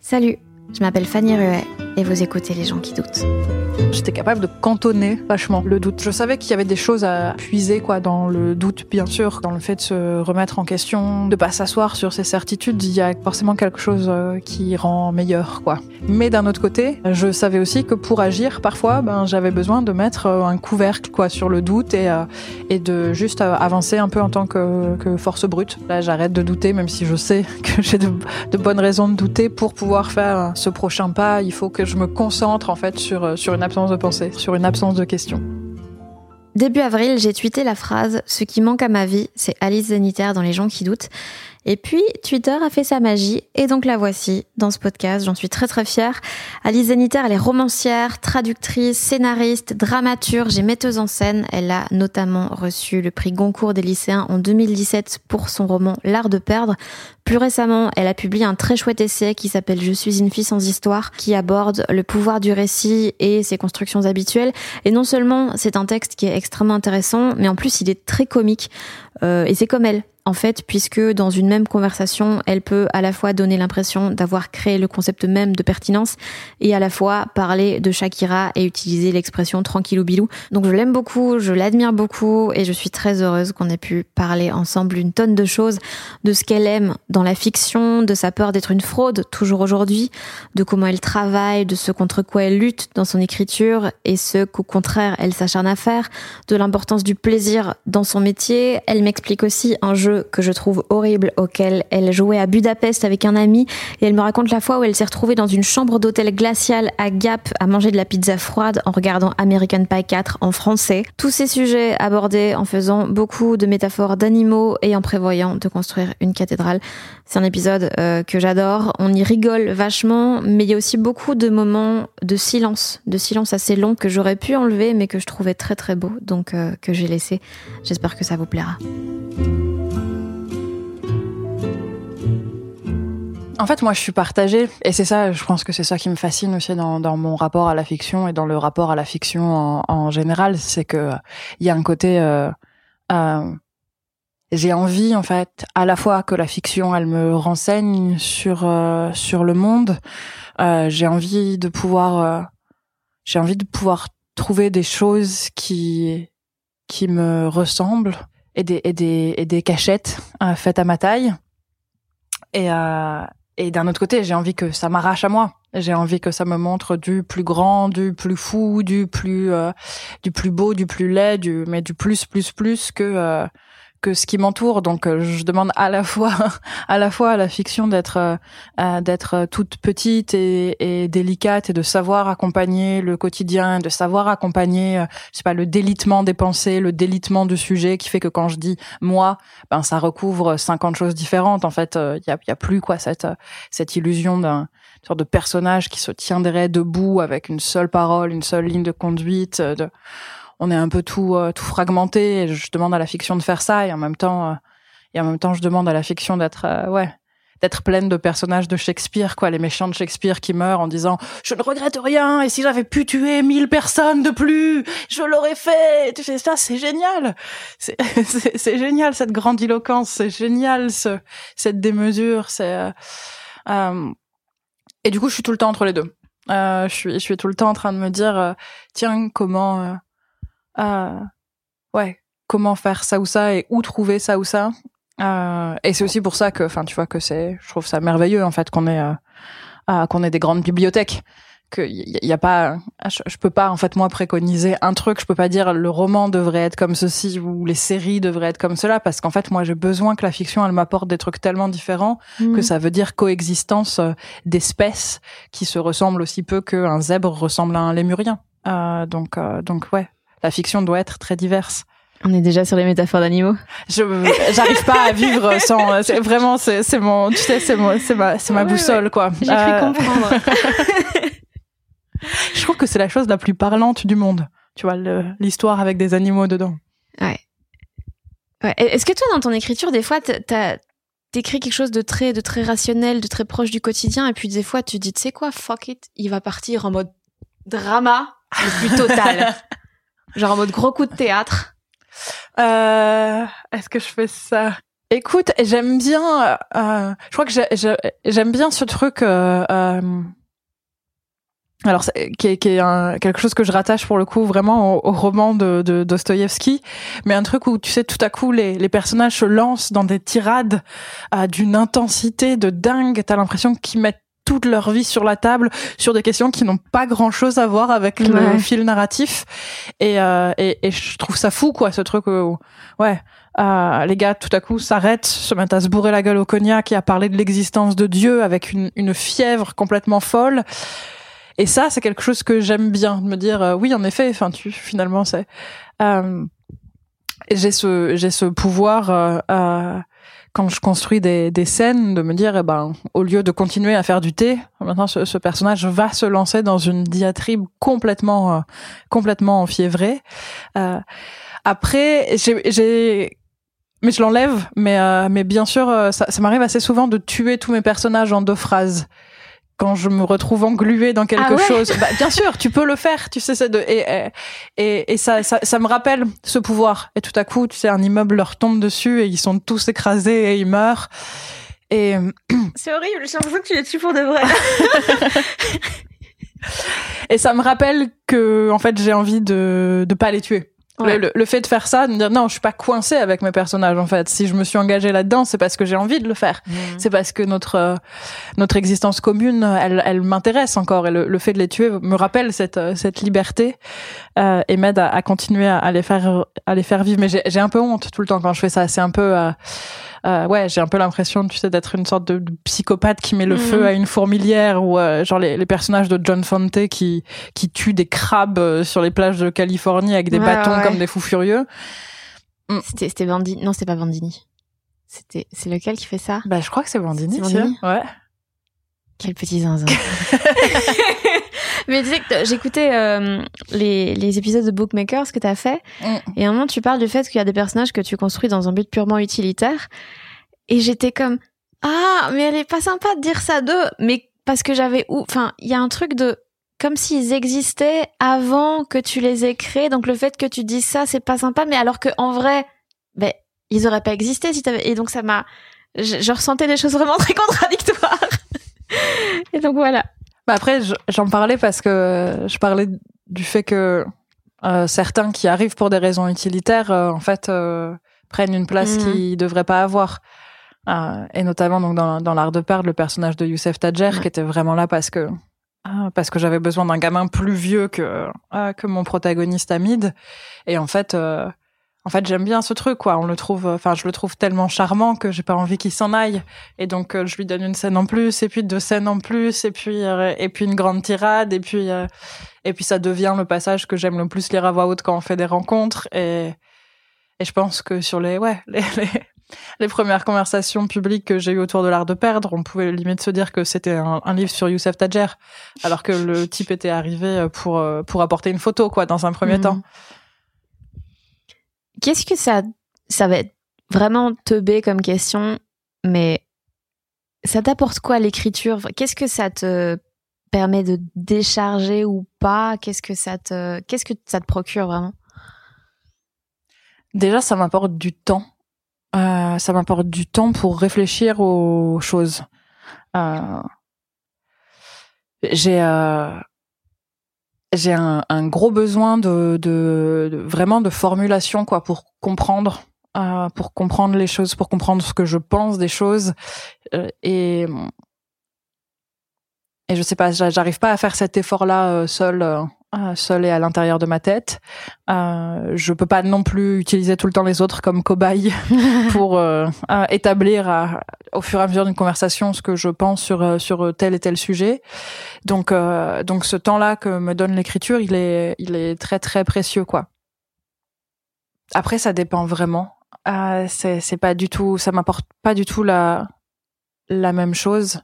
Salut, je m'appelle Fanny Ruet et vous écoutez Les gens qui doutent. J'étais capable de cantonner vachement le doute. Je savais qu'il y avait des choses à puiser quoi dans le doute, bien sûr, dans le fait de se remettre en question, de pas s'asseoir sur ses certitudes. Il y a forcément quelque chose euh, qui rend meilleur, quoi. Mais d'un autre côté, je savais aussi que pour agir, parfois, ben j'avais besoin de mettre euh, un couvercle quoi sur le doute et euh, et de juste avancer un peu en tant que, force brute. Là, j'arrête de douter, même si je sais que j'ai de, de bonnes raisons de douter pour pouvoir faire ce prochain pas. Il faut que je me concentre en fait sur sur une absence de pensée, sur une absence de questions. Début avril, j'ai tweeté la phrase Ce qui manque à ma vie, c'est Alice Zeniter dans Les gens qui doutent. Et puis, Twitter a fait sa magie, et donc la voici dans ce podcast. J'en suis très très fière. Alice Zeniter, elle est romancière, traductrice, scénariste, dramaturge et metteuse en scène. Elle a notamment reçu le prix Goncourt des lycéens en 2017 pour son roman L'art de perdre. Plus récemment, elle a publié un très chouette essai qui s'appelle Je suis une fille sans histoire, qui aborde le pouvoir du récit et ses constructions habituelles. Et non seulement c'est un texte qui est extrêmement intéressant, mais en plus il est très comique. Euh, et c'est comme elle en fait, puisque dans une même conversation, elle peut à la fois donner l'impression d'avoir créé le concept même de pertinence et à la fois parler de Shakira et utiliser l'expression tranquillou bilou. Donc je l'aime beaucoup, je l'admire beaucoup et je suis très heureuse qu'on ait pu parler ensemble une tonne de choses, de ce qu'elle aime dans la fiction, de sa peur d'être une fraude toujours aujourd'hui, de comment elle travaille, de ce contre quoi elle lutte dans son écriture et ce qu'au contraire elle s'acharne à faire, de l'importance du plaisir dans son métier. Elle m'explique aussi un jeu que je trouve horrible auquel elle jouait à Budapest avec un ami et elle me raconte la fois où elle s'est retrouvée dans une chambre d'hôtel glaciale à Gap à manger de la pizza froide en regardant American Pie 4 en français. Tous ces sujets abordés en faisant beaucoup de métaphores d'animaux et en prévoyant de construire une cathédrale. C'est un épisode euh, que j'adore. On y rigole vachement, mais il y a aussi beaucoup de moments de silence, de silence assez long que j'aurais pu enlever mais que je trouvais très très beau, donc euh, que j'ai laissé. J'espère que ça vous plaira. En fait, moi, je suis partagée, et c'est ça, je pense que c'est ça qui me fascine aussi dans, dans, mon rapport à la fiction et dans le rapport à la fiction en, en général, c'est que il y a un côté, euh, euh, j'ai envie en fait, à la fois que la fiction, elle me renseigne sur euh, sur le monde, euh, j'ai envie de pouvoir, euh, j'ai envie de pouvoir trouver des choses qui qui me ressemblent et des et des et des cachettes faites à ma taille. Et, euh, et d'un autre côté, j'ai envie que ça m'arrache à moi. J'ai envie que ça me montre du plus grand, du plus fou, du plus, euh, du plus beau, du plus laid, du mais du plus, plus, plus que euh, que ce qui m'entoure. Donc, euh, je demande à la fois, à la fois à la fiction d'être, euh, euh, d'être toute petite et, délicate et de savoir accompagner le quotidien, de savoir accompagner, je sais pas, le délitement des pensées, le délitement du sujet, qui fait que quand je dis moi, ben ça recouvre 50 choses différentes. En fait, il y a, y a plus quoi cette cette illusion d'un sorte de personnage qui se tiendrait debout avec une seule parole, une seule ligne de conduite. De on est un peu tout euh, tout fragmenté. Et je demande à la fiction de faire ça et en même temps euh, et en même temps je demande à la fiction d'être euh, ouais d'être pleine de personnages de Shakespeare, quoi, les méchants de Shakespeare qui meurent en disant je ne regrette rien et si j'avais pu tuer mille personnes de plus, je l'aurais fait. Tu sais ça, c'est génial, c'est génial cette grandiloquence, c'est génial ce cette démesure, c'est euh, et du coup je suis tout le temps entre les deux. Euh, je suis je suis tout le temps en train de me dire tiens comment ah ouais, comment faire ça ou ça et où trouver ça ou ça. Euh, et c'est aussi pour ça que, enfin, tu vois que c'est, je trouve ça merveilleux en fait qu'on ait euh, qu'on ait des grandes bibliothèques. Que y, y, a pas je, je, peux pas en fait moi préconiser un truc. Je peux pas dire le roman devrait être comme ceci ou les séries devraient être comme cela parce qu'en fait moi j'ai besoin que la fiction elle m'apporte des trucs tellement différents mmh. que ça veut dire coexistence euh, d'espèces qui se ressemblent aussi peu qu'un zèbre ressemble à un lémurien. Euh, donc euh, donc ouais la fiction doit être très diverse on est déjà sur les métaphores d'animaux. Je j'arrive pas à vivre sans. C'est vraiment c'est c'est mon tu sais c'est mon c'est ma c'est ma ouais, boussole ouais. quoi. J'ai cru euh... comprendre. je trouve que c'est la chose la plus parlante du monde. Tu vois l'histoire avec des animaux dedans. Ouais. ouais. Est-ce que toi dans ton écriture des fois t'as t'écris quelque chose de très de très rationnel, de très proche du quotidien et puis des fois tu dis tu sais quoi fuck it, il va partir en mode drama le plus total. Genre en mode gros coup de théâtre. Euh, Est-ce que je fais ça? Écoute, j'aime bien. Euh, je crois que j'aime bien ce truc. Euh, euh, alors, qui est, quelque chose que je rattache pour le coup vraiment au, roman de, de Dostoïevski, mais un truc où tu sais tout à coup les, les personnages se lancent dans des tirades euh, d'une intensité de dingue. T'as l'impression qu'ils mettent toute leur vie sur la table sur des questions qui n'ont pas grand chose à voir avec le Ouais. fil narratif et, euh, et et je trouve ça fou quoi ce truc où, ouais euh, les gars tout à coup s'arrêtent se mettent à se bourrer la gueule au cognac et à parler de l'existence de Dieu avec une, une fièvre complètement folle et ça c'est quelque chose que j'aime bien de me dire euh, oui en effet enfin tu finalement c'est euh, j'ai ce j'ai ce pouvoir euh, quand je construis des, des scènes, de me dire, eh ben, au lieu de continuer à faire du thé, maintenant ce, ce personnage va se lancer dans une diatribe complètement, euh, complètement enfiévrée. Euh, après, j'ai, mais je l'enlève, mais, euh, mais bien sûr, euh, ça, ça m'arrive assez souvent de tuer tous mes personnages en deux phrases quand je me retrouve engluée dans quelque Ah ouais chose. Bah, bien sûr, tu peux le faire, tu sais, c'est de, et, et, et ça, ça, ça me rappelle ce pouvoir. Et tout à coup, tu sais, un immeuble leur tombe dessus et ils sont tous écrasés et ils meurent. Et C'est horrible, j'ai l'impression que tu les tues pour de vrai. et ça me rappelle que en fait j'ai envie de de pas les tuer. Ouais. Le, le, fait de faire ça, de me dire non, je suis pas coincée avec mes personnages en fait. Si je me suis engagée là-dedans, c'est parce que j'ai envie de le faire. Mmh. C'est parce que notre euh, notre existence commune, elle, elle m'intéresse encore et le, le, fait de les tuer me rappelle cette euh, cette liberté euh, et m'aide à, à, continuer à, à, les faire à les faire vivre. Mais j'ai un peu honte tout le temps quand je fais ça. C'est un peu euh, euh, ouais, j'ai un peu l'impression, tu sais, d'être une sorte de, de, psychopathe qui met le mmh. feu à une fourmilière ou euh, genre les, les, personnages de John Fante qui qui tuent des crabes euh, sur les plages de Californie avec des ouais, bâtons ouais. comme des fous furieux. Mm. C'était c'était Bandini. Non, c'était pas Bandini. C'était c'est lequel qui fait ça? Bah, je crois que c'est Bandini. Bandini? Ouais. Quel petit zinzin. Mais tu sais que j'écoutais euh, les, les épisodes de Bookmakers que tu as fait, mm. et à un moment tu parles du fait qu'il y a des personnages que tu construis dans un but purement utilitaire, et j'étais comme ah mais elle est pas sympa de dire ça d'eux, mais parce que j'avais ou enfin il y a un truc de comme s'ils existaient avant que tu les aies créés, donc le fait que tu dises ça c'est pas sympa, mais alors que en vrai ben ils auraient pas existé si t'avais et donc ça m'a je, je ressentais des choses vraiment très contradictoires. Et donc voilà. Bah après, j'en parlais parce que je parlais du fait que euh, certains qui arrivent pour des raisons utilitaires, euh, en fait, euh, prennent une place mmh. qu'ils devraient pas avoir. Euh, et notamment donc dans, dans l'art de perdre, le personnage de Youssef Tadjer, mmh. qui était vraiment là parce que euh, parce que j'avais besoin d'un gamin plus vieux que euh, que mon protagoniste Hamid. Et en fait en fait, j'aime bien ce truc, quoi. On le trouve, enfin, je le trouve tellement charmant que j'ai pas envie qu'il s'en aille. Et donc, euh, je lui donne une scène en plus, et puis deux scènes en plus, et puis, euh, et puis une grande tirade, et puis, euh, et puis ça devient le passage que j'aime le plus lire à voix haute quand on fait des rencontres. Et, et je pense que sur les, ouais, les, les, les premières conversations publiques que j'ai eues autour de l'art de perdre, on pouvait limite se dire que c'était un, un, livre sur Youssef Tadjer, alors que le type était arrivé pour, pour apporter une photo, quoi, dans un premier Mmh. temps. Qu'est-ce que ça, ça va être vraiment teubé comme question, mais ça t'apporte quoi l'écriture? Qu'est-ce que ça te permet de décharger ou pas? Qu'est-ce que ça te, qu'est-ce que ça te procure vraiment? Déjà, ça m'apporte du temps. Euh, ça m'apporte du temps pour réfléchir aux choses. Euh, j'ai euh, j'ai un, un, gros besoin de, de, de, vraiment de formulation quoi pour comprendre euh, pour comprendre les choses, pour comprendre ce que je pense des choses. Euh, et et je sais pas, j'arrive pas à faire cet effort-là euh, seul, euh, seul et à l'intérieur de ma tête. Euh, je peux pas non plus utiliser tout le temps les autres comme cobaye pour euh, établir au fur et à mesure d'une conversation ce que je pense sur sur tel et tel sujet. Donc donc ce temps-là que me donne l'écriture, il est il est très très précieux quoi. Après ça dépend vraiment. c'est c'est pas du tout, ça m'apporte pas du tout la la même chose.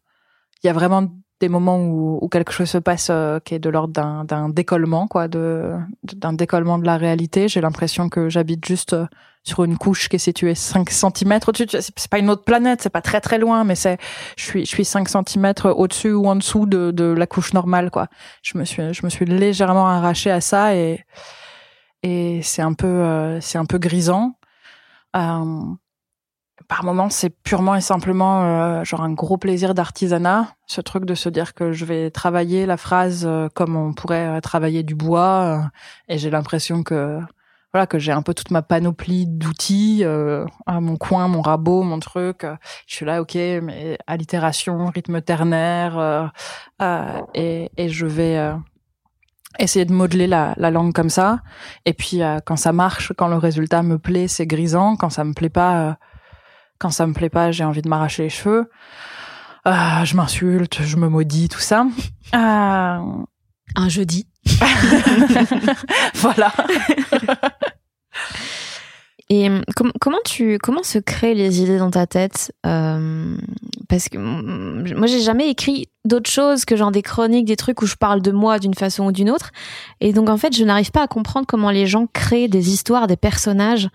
Il y a vraiment des moments où, où, quelque chose se passe euh, qui est de l'ordre d'un, d'un décollement, quoi, de, d'un décollement de la réalité. J'ai l'impression que j'habite juste euh, sur une couche qui est située 5 cm au-dessus. C'est pas une autre planète, c'est pas très très loin, mais c'est, je suis, je suis 5 cm au-dessus ou en dessous de, de la couche normale, quoi. Je me suis, je me suis légèrement arraché à ça et, et c'est un peu, euh, c'est un peu grisant. Euh, par moments, c'est purement et simplement euh, genre un gros plaisir d'artisanat, ce truc de se dire que je vais travailler la phrase euh, comme on pourrait euh, travailler du bois, et j'ai l'impression que voilà que j'ai un peu toute ma panoplie d'outils, à mon coin, mon rabot, mon truc. je suis là, ok, mais allitération, rythme ternaire, et, et je vais essayer de modeler la, la, langue comme ça. Et puis quand ça marche, quand le résultat me plaît, c'est grisant. Quand ça me plaît pas quand ça me plaît pas, j'ai envie de m'arracher les cheveux. Euh, je m'insulte, je me maudis, tout ça. Euh... Un jeudi. voilà. Et euh, comment tu comment se créent les idées dans ta tête euh, Parce que moi j'ai jamais écrit d'autre chose que genre des chroniques, des trucs où je parle de moi d'une façon ou d'une autre. Et donc en fait je n'arrive pas à comprendre comment les gens créent des histoires, des personnages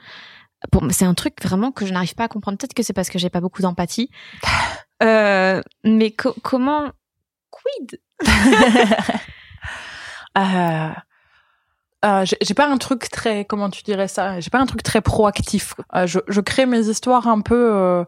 c'est un truc vraiment que je n'arrive pas à comprendre. Peut-être que c'est parce que j'ai pas beaucoup d'empathie. Euh, mais comment quid euh, euh, j'ai pas un truc très comment tu dirais ça? J'ai pas un truc très proactif euh, je, je, crée mes histoires un peu euh,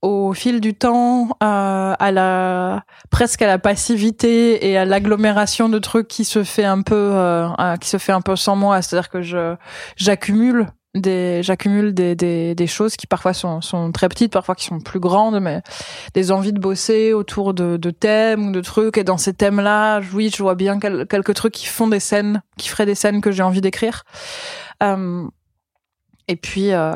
au fil du temps euh, à la presque à la passivité et à l'agglomération de trucs qui se fait un peu qui se fait un peu sans moi c'est-à-dire que je j'accumule des j'accumule des, des, des choses qui parfois sont, sont très petites parfois qui sont plus grandes mais des envies de bosser autour de, de thèmes ou de trucs. Et dans ces thèmes là oui je vois bien quelques trucs qui font des scènes qui feraient des scènes que j'ai envie d'écrire. Euh, et puis euh,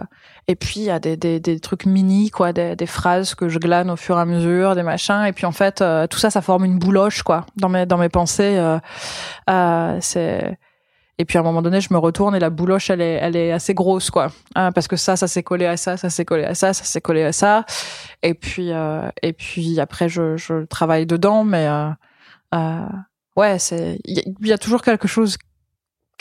et puis il y a des, des, des trucs mini quoi des, des phrases que je glane au fur et à mesure des machins. Et puis en fait euh, tout ça ça forme une bouloche quoi dans mes dans mes pensées. Euh, euh, c'est et puis à un moment donné, je me retourne et la bouloche, elle est, elle est assez grosse, quoi. Hein, parce que ça, ça s'est collé à ça, ça s'est collé à ça, ça s'est collé à ça. Et puis, euh, et puis après, je, je travaille dedans, mais euh, euh, ouais, c'est, il y, a toujours quelque chose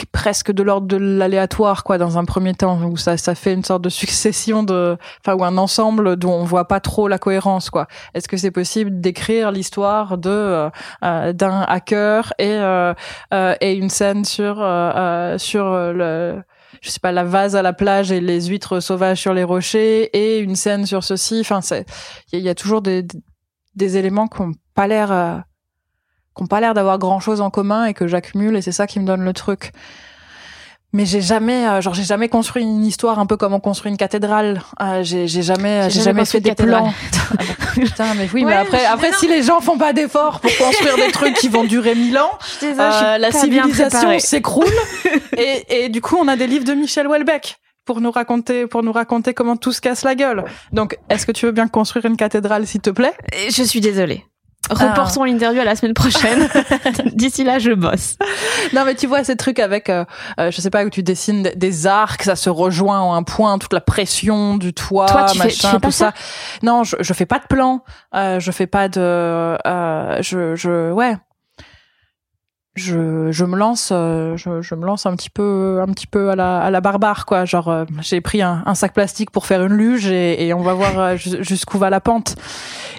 presque de l'ordre de l'aléatoire quoi dans un premier temps où ça ça fait une sorte de succession de enfin ou un ensemble dont on voit pas trop la cohérence quoi. Est-ce que c'est possible d'écrire l'histoire de euh, euh, d'un hacker et euh, et une scène sur sur le je sais pas la vase à la plage et les huîtres sauvages sur les rochers et une scène sur ceci? Enfin c'est il y, a toujours des des éléments qui ont pas l'air qui pas l'air d'avoir grand chose en commun et que j'accumule et c'est ça qui me donne le truc. Mais j'ai jamais, euh, genre j'ai jamais construit une histoire un peu comme on construit une cathédrale. Euh, j'ai jamais, j'ai jamais, fait des plans. Putain, mais oui, mais après, après si les gens font pas d'efforts pour construire des trucs qui vont durer mille ans, euh, la civilisation s'écroule. et, et du coup, on a des livres de Michel Houellebecq pour nous raconter pour nous raconter comment tout se casse la gueule. Donc, est-ce que tu veux bien construire une cathédrale, s'il te plaît? Je suis désolée. Reportons l'interview à la semaine prochaine. D'ici là, je bosse. Non, mais tu vois ces trucs avec, euh, euh, je sais pas, où tu dessines des arcs, ça se rejoint en un point, toute la pression du toit, Toi, tu machin, fais, tu fais tout ça. Non, je, je fais pas de plan. Euh, je fais pas de, euh, je, je, ouais. Je, je me lance, euh, je, je me lance un petit peu, un petit peu à la, à la barbare, quoi. Genre, j'ai pris un, un, sac plastique pour faire une luge et, et on va voir jusqu'où va la pente.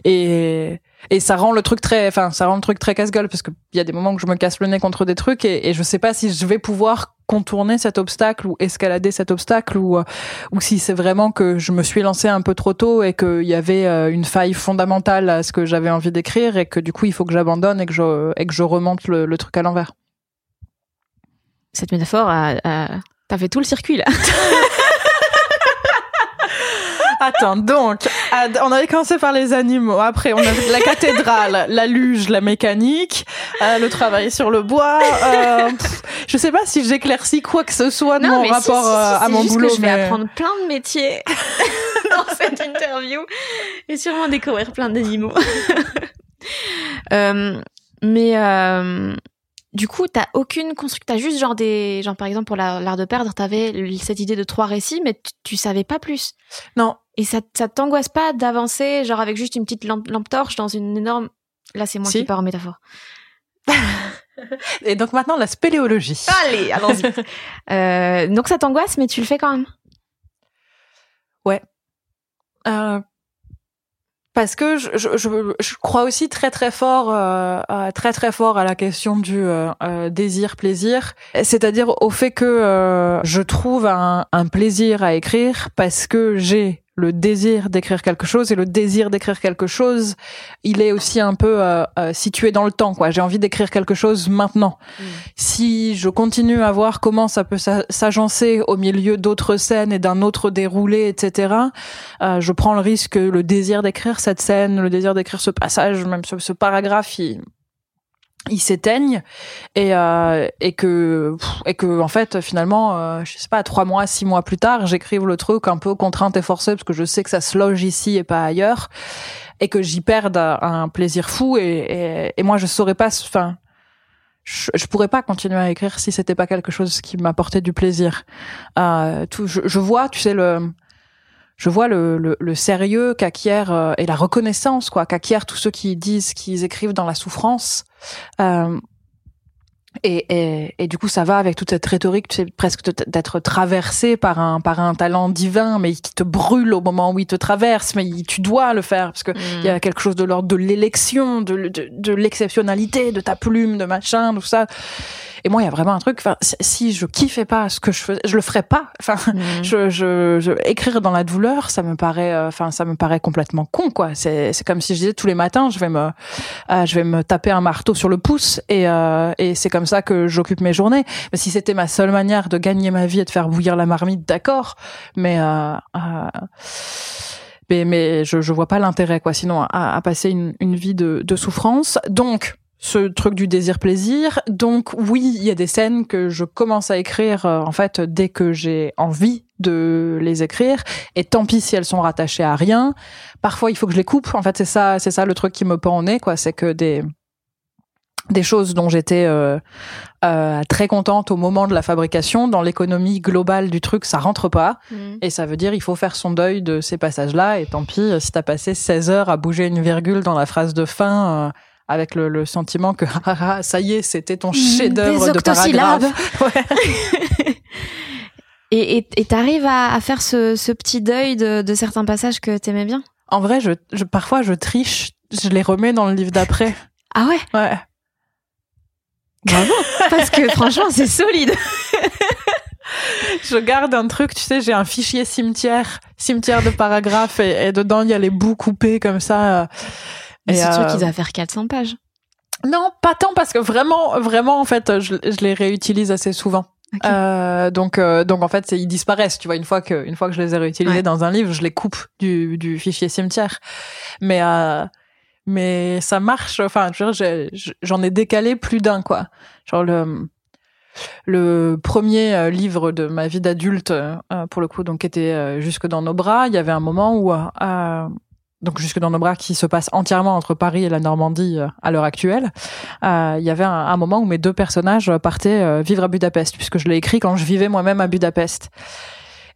Et et ça rend le truc très enfin ça rend le truc très casse-gueule parce que il y a des moments où je me casse le nez contre des trucs et, et je sais pas si je vais pouvoir contourner cet obstacle ou escalader cet obstacle ou ou si c'est vraiment que je me suis lancé un peu trop tôt et qu'il y avait euh, une faille fondamentale à ce que j'avais envie d'écrire et que du coup il faut que j'abandonne et que je et que je remonte le, le truc à l'envers. Cette métaphore, a, a... t'as fait tout le circuit là. Attends, donc, on avait commencé par les animaux. Après, on a la cathédrale, la luge, la mécanique, euh, le travail sur le bois. Euh, je sais pas si j'éclaircis quoi que ce soit de mon rapport euh, à mon boulot. Que je vais apprendre plein de métiers dans cette interview et sûrement découvrir plein d'animaux. euh, mais du coup, t'as aucune construction. T'as juste genre des, genre par exemple pour l'art de perdre, t'avais cette idée de trois récits, mais tu, savais pas plus. Non. Et ça, ça t'angoisse pas d'avancer, genre avec juste une petite lampe, torche dans une énorme. Là, c'est moi qui pars en métaphore. Et donc maintenant la spéléologie. Allez, allons-y. euh, donc ça t'angoisse, mais tu le fais quand même. Ouais. Euh, parce que je, je, je, crois aussi très très fort euh, très très fort à la question du euh, euh, désir plaisir. C'est-à-dire au fait que euh, je trouve un, un, plaisir à écrire parce que j'ai le désir d'écrire quelque chose et le désir d'écrire quelque chose, il est aussi un peu euh, euh, situé dans le temps. quoi. J'ai envie d'écrire quelque chose maintenant. Mm. Si je continue à voir comment ça peut s'agencer au milieu d'autres scènes et d'un autre déroulé, etc., euh, je prends le risque que le désir d'écrire cette scène, le désir d'écrire ce passage, même ce, ce paragraphe, il, ils s'éteignent et euh, et que et que en fait finalement euh, je sais pas trois mois six mois plus tard j'écrive le truc un peu contrainte et forcée parce que je sais que ça se loge ici et pas ailleurs et que j'y perde un plaisir fou et, et, et moi je saurais pas enfin je, je, pourrais pas continuer à écrire si c'était pas quelque chose qui m'apportait du plaisir. Euh, tout je, je vois tu sais le je vois le, le, le sérieux qu'acquiert euh, et la reconnaissance quoi qu'acquièrent tous ceux qui disent qu'ils écrivent dans la souffrance euh, et, et, et, du coup, ça va avec toute cette rhétorique, tu sais, presque d'être traversé par un par un talent divin, mais qui te brûle au moment où il te traverse, mais tu dois le faire parce que il y a mm. quelque chose de l'ordre de l'élection, de, de, de l'exceptionnalité, de ta plume, de machin, tout ça. Et moi, il y a vraiment un truc. Enfin, si je kiffais pas ce que je faisais, je le ferais pas. Enfin, mmh. je, je, je, écrire dans la douleur, ça me paraît, euh, enfin, ça me paraît complètement con, quoi. C'est, c'est comme si je disais tous les matins, je vais me, euh, je vais me taper un marteau sur le pouce, et, euh, et c'est comme ça que j'occupe mes journées. Mais si c'était ma seule manière de gagner ma vie et de faire bouillir la marmite, d'accord. Mais euh, mais, mais je, je vois pas l'intérêt, quoi. Sinon, à, à passer une, une vie de, de souffrance. Donc, ce truc du désir-plaisir. Donc oui, il y a des scènes que je commence à écrire euh, en fait dès que j'ai envie de les écrire et tant pis si elles sont rattachées à rien. Parfois, il faut que je les coupe. En fait, c'est ça c'est ça le truc qui me pend au nez quoi, c'est que des des choses dont j'étais euh, euh, très contente au moment de la fabrication, dans l'économie globale du truc, ça rentre pas. Mmh. Et ça veut dire il faut faire son deuil de ces passages-là. Et tant pis, si t'as passé 16 heures à bouger une virgule dans la phrase de fin, euh, avec le, le sentiment que ah, ah, ça y est, c'était ton mmh, chef-d'œuvre de paragraphe. Ouais. et t'arrives à, à, faire ce, ce, petit deuil de, de certains passages que t'aimais bien? En vrai, je, je, parfois je triche, je les remets dans le livre d'après. ah ouais? Ouais. Bravo Parce que franchement, c'est solide. je garde un truc, tu sais, j'ai un fichier cimetière, cimetière de paragraphes, et, et dedans il y a les bouts coupés comme ça. Mais c'est sûr qu'il doit faire 400 pages. Non, pas tant parce que vraiment, vraiment, en fait, je, je les réutilise assez souvent. Euh, donc, euh, donc en fait, ils disparaissent. Tu vois, une fois que, une fois que je les ai réutilisés dans un livre, je les coupe du, du fichier cimetière. Mais, euh, mais ça marche. Enfin, j'en ai, ai décalé plus d'un quoi. Genre le, le premier euh, livre de ma vie d'adulte, euh, pour le coup, donc était jusque dans nos bras. Il y avait un moment où donc jusque dans nos bras, qui se passe entièrement entre Paris et la Normandie euh, à l'heure actuelle, euh, il y avait un, moment où mes deux personnages partaient euh, vivre à Budapest, puisque je l'ai écrit quand je vivais moi-même à Budapest.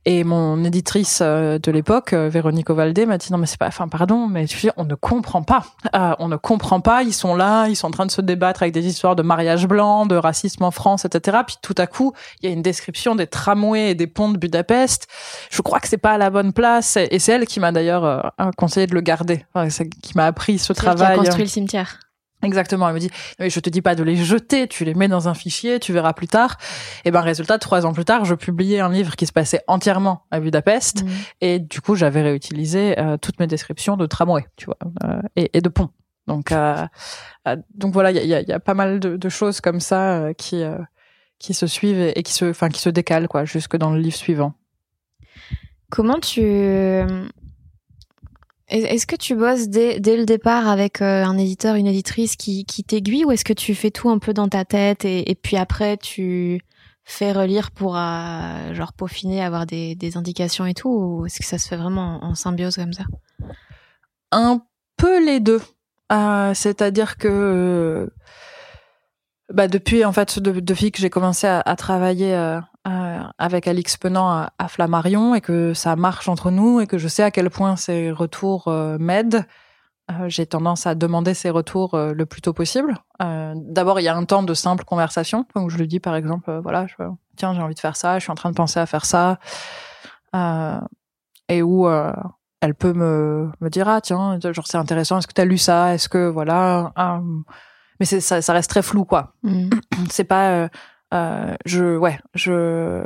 Et mon éditrice euh, de l'époque, euh, Véronique Ovaldé, m'a dit non mais c'est pas, enfin pardon, mais tu sais, on ne comprend pas, euh, on ne comprend pas. Ils sont là, ils sont en train de se débattre avec des histoires de mariage blanc, de racisme en France, etc. Puis tout à coup, il y a une description des tramways et des ponts de Budapest. Je crois que c'est pas à la bonne place. Et c'est elle qui m'a d'ailleurs conseillé de le garder, qui m'a appris ce travail. Qui a construit le cimetière. Exactement. Elle me dit, mais je te dis pas de les jeter, tu les mets dans un fichier, tu verras plus tard. Et ben, résultat, trois ans plus tard, je publiais un livre qui se passait entièrement à Budapest. Mmh. Et du coup, j'avais réutilisé euh, toutes mes descriptions de tramway, tu vois, euh, et, et, de ponts. Donc, euh, euh donc voilà, il y a, y a, pas mal de, de choses comme ça euh, qui qui se suivent et, qui se, enfin, qui se décalent quoi, jusque dans le livre suivant. Comment tu Est-ce que tu bosses dès, le départ avec euh, un éditeur, une éditrice qui, t'aiguille ou est-ce que tu fais tout un peu dans ta tête et, puis après tu fais relire pour euh, genre peaufiner, avoir des, indications et tout ou est-ce que ça se fait vraiment en, symbiose comme ça? Un peu les deux. Euh, C'est-à-dire que bah depuis en fait de, depuis que j'ai commencé à, à travailler avec Alix Penant à, à, Flammarion et que ça marche entre nous et que je sais à quel point ces retours euh, m'aident, euh, j'ai tendance à demander ces retours euh, le plus tôt possible. D'abord, il y a un temps de simple conversation, donc je lui dis par exemple, voilà, je, tiens, j'ai envie de faire ça, je suis en train de penser à faire ça, et où elle peut me, me dire ah tiens, genre c'est intéressant, est-ce que tu as lu ça, est-ce que voilà, mais ça, ça reste très flou quoi. Mmh. C'est pas euh, je, ouais, je,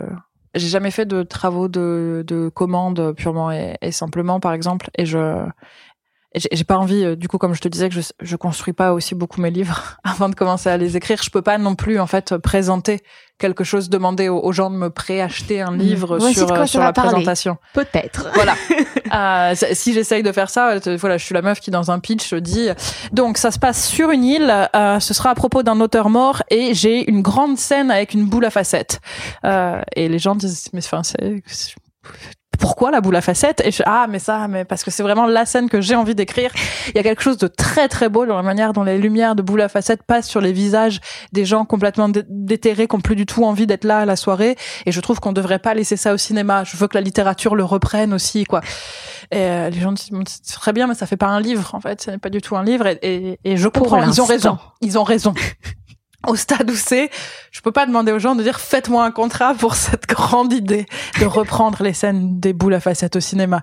j'ai jamais fait de travaux de, de commande purement et, et simplement, par exemple, et je, j'ai pas envie, euh, du coup, comme je te disais, que je, je construis pas aussi beaucoup mes livres avant de commencer à les écrire. Je peux pas non plus, en fait, présenter quelque chose, demander aux, gens de me préacheter un mmh. livre sur, euh, sur la présentation. Peut-être. Voilà. euh, si j'essaye de faire ça, voilà, je suis la meuf qui, dans un pitch, dit, donc, ça se passe sur une île, euh, ce sera à propos d'un auteur mort et j'ai une grande scène avec une boule à facettes. Euh, et les gens disent, mais enfin, c'est, pourquoi la boule à facettes et je, ah mais ça mais parce que c'est vraiment la scène que j'ai envie d'écrire. Il y a quelque chose de très très beau dans la manière dont les lumières de boule à facettes passent sur les visages des gens complètement déterrés qui ont plus du tout envie d'être là à la soirée. Et je trouve qu'on devrait pas laisser ça au cinéma. Je veux que la littérature le reprenne aussi quoi. Et euh, les gens disent très bien mais ça fait pas un livre en fait. Ce n'est pas du tout un livre. Et, et, et je comprends. ils ont raison. ils ont raison au stade où c'est, je peux pas demander aux gens de dire faites-moi un contrat pour cette grande idée de reprendre les scènes des boules à facettes au cinéma.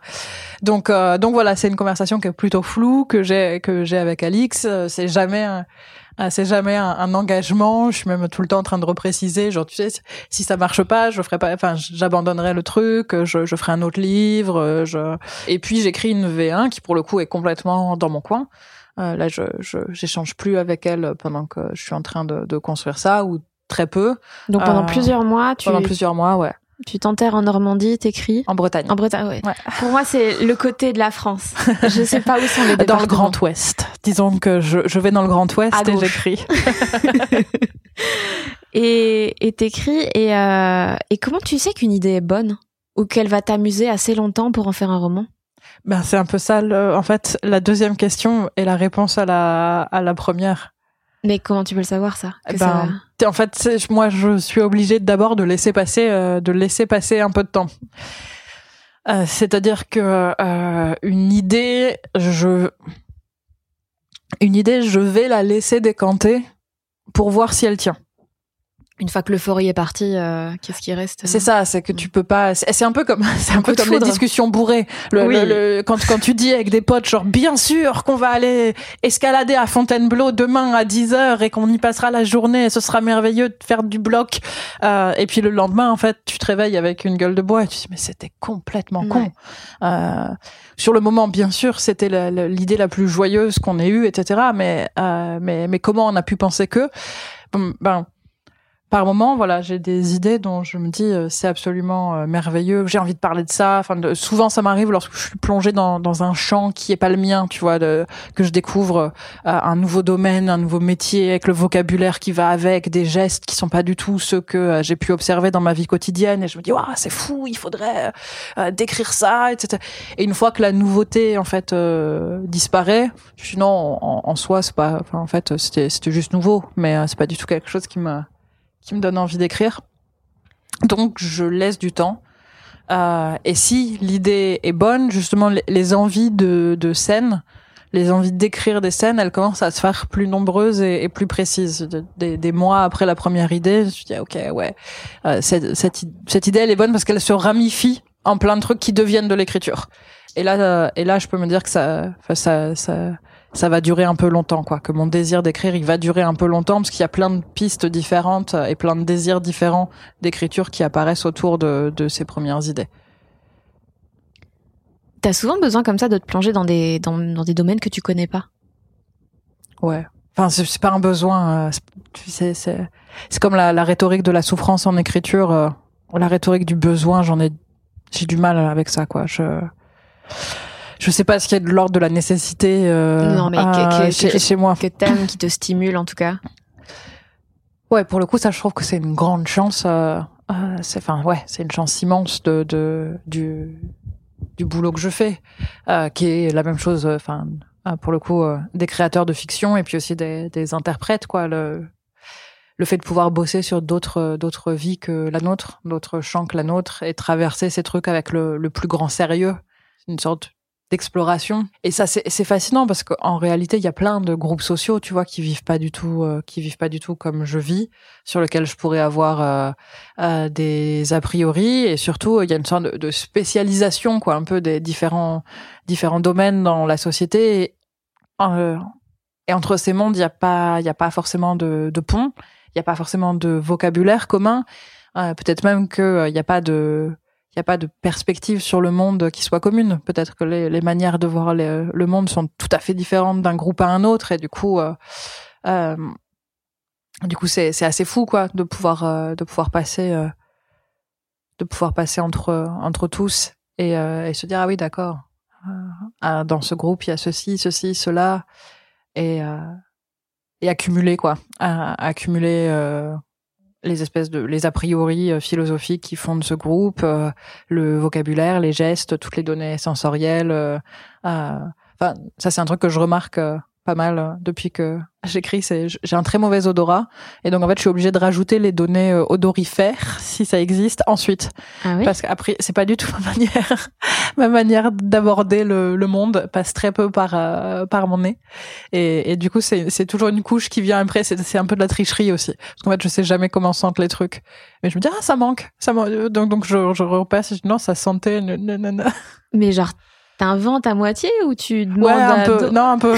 Donc euh, donc voilà, c'est une conversation qui est plutôt floue que j'ai que j'ai avec Alix. Euh, c'est jamais un, c'est jamais un, engagement. Je suis même tout le temps en train de repréciser, genre tu sais, si ça marche pas, je ferai pas, enfin j'abandonnerai le truc, je, je ferai un autre livre. Euh, je... Et puis j'écris une V1 qui pour le coup est complètement dans mon coin. Euh, là, je j'échange plus avec elle pendant que je suis en train de, de construire ça ou très peu. Donc pendant euh, plusieurs mois, tu pendant plusieurs mois, ouais. Tu t'enterres en Normandie, t'écris En Bretagne. En Bretagne, ouais. Pour moi, c'est le côté de la France. Je sais pas où sont les. Dans le Grand Ouest. Disons que je, je vais dans le Grand Ouest et j'écris. et t'écris et, euh, et comment tu sais qu'une idée est bonne? Ou qu'elle va t'amuser assez longtemps pour en faire un roman? Ben, c'est un peu ça. en fait, la deuxième question est la réponse à la, à la première. Mais comment tu peux le savoir ça, ben, En fait, moi, je suis obligée d'abord de laisser passer, euh, de laisser passer un peu de temps. Euh, c'est-à-dire que euh, une idée, je, une idée, je vais la laisser décanter pour voir si elle tient une fois que l'euphorie est partie, euh, qu'est-ce qui reste C'est ça, c'est que tu peux pas. C'est un peu comme, c'est un, peu, comme les discussions bourrées. Le, le, quand quand tu dis avec des potes, genre bien sûr qu'on va aller escalader à Fontainebleau demain à 10 heures et qu'on y passera la journée, et ce sera merveilleux de faire du bloc. Euh, et puis le lendemain, en fait, tu te réveilles avec une gueule de bois et tu dis mais c'était complètement con. Euh, sur le moment, bien sûr, c'était l'idée la plus joyeuse qu'on ait eue, etc. Mais euh, mais mais comment on a pu penser que ben par moment, voilà, j'ai des idées dont je me dis euh, c'est absolument euh, merveilleux. J'ai envie de parler de ça. Enfin, souvent ça m'arrive lorsque je suis plongée dans, dans un champ qui est pas le mien, tu vois, de, que je découvre euh, un nouveau domaine, un nouveau métier avec le vocabulaire qui va avec, des gestes qui sont pas du tout ceux que j'ai pu observer dans ma vie quotidienne. Et je me dis waouh, c'est fou, il faudrait décrire ça, etc. Et une fois que la nouveauté en fait disparaît, je dis non, en, en soi c'est pas, en fait c'était c'était juste nouveau, mais c'est pas du tout quelque chose qui me qui me donne envie d'écrire. Donc je laisse du temps. Euh, et si l'idée est bonne, justement, les, envies de, de scène, les envies d'écrire des scènes, elles commencent à se faire plus nombreuses et, plus précises. Des, des, mois après la première idée, je dis ok, ouais, euh, cette, cette, cette, idée elle est bonne parce qu'elle se ramifie en plein de trucs qui deviennent de l'écriture. Et là, euh, et là, je peux me dire que ça, ça, ça, ça va durer un peu longtemps, quoi. Que mon désir d'écrire, il va durer un peu longtemps parce qu'il y a plein de pistes différentes et plein de désirs différents d'écriture qui apparaissent autour de, de ces premières idées. T'as souvent besoin comme ça de te plonger dans des dans, dans des domaines que tu connais pas? Ouais. Enfin, c'est pas un besoin. Euh, c'est c'est c'est comme la, la, rhétorique de la souffrance en écriture. Euh, la rhétorique du besoin, j'en ai j'ai du mal avec ça, quoi. Je je sais pas ce qu'il y a de l'ordre de la nécessité euh, Non, mais que- que- chez, chez moi. Que t'aimes, qui te stimule en tout cas. Ouais, pour le coup, ça, je trouve que c'est une grande chance. Euh, euh, c'est, enfin, ouais, c'est une chance immense de, de du du boulot que je fais, euh, qui est la même chose. euh, Enfin, euh, pour le coup, des créateurs de fiction et puis aussi des, des interprètes, quoi. Le le fait de pouvoir bosser sur d'autres d'autres vies que la nôtre, d'autres champs que la nôtre, et traverser ces trucs avec le, le plus grand sérieux, C'est une sorte d'exploration. Et ça, c'est fascinant parce qu'en réalité, il y a plein de groupes sociaux, tu vois, qui vivent pas du tout, euh, qui vivent pas du tout comme je vis, sur lesquels je pourrais avoir euh, euh, des a priori, et surtout, il y a une sorte de, de spécialisation, quoi, un peu des différents différents domaines dans la société. Et, euh, entre ces mondes, il y a pas, il y a pas forcément de, de pont, il y a pas forcément de vocabulaire commun. Euh, Peut-être même qu'il n'y a pas de il n'y a pas de perspective sur le monde qui soit commune. Peut-être que les, les manières de voir les- le monde sont tout à fait différentes d'un groupe à un autre, et du coup, euh, euh, du coup, c'est assez fou, quoi, de pouvoir euh, de pouvoir passer euh, de pouvoir passer entre entre tous et, euh, et se dire ah oui, d'accord. Euh, ah, dans ce groupe, il y a ceci, ceci, cela, et et accumuler quoi, accumuler les espèces de les a priori euh, philosophiques qui font de ce groupe, euh, le vocabulaire, les gestes, toutes les données sensorielles. euh, Enfin, ça c'est un truc que je remarque euh, pas mal euh, depuis que j'écris. C'est j'ai un très mauvais odorat et donc en fait je suis obligée de rajouter les données euh, odorifères si ça existe ensuite Ah oui? parce qu'après c'est pas du tout ma manière ma manière d'aborder le, le monde passe très peu par euh, par mon nez et, et du coup c'est c'est toujours une couche qui vient après c'est c'est un peu de la tricherie aussi parce qu'en fait je sais jamais comment sentent les trucs mais je me dis ah ça manque ça manque. donc donc je je repasse je dis non ça sentait non. Mais genre, t'inventes à moitié ou tu demandes ouais un à peu non un peu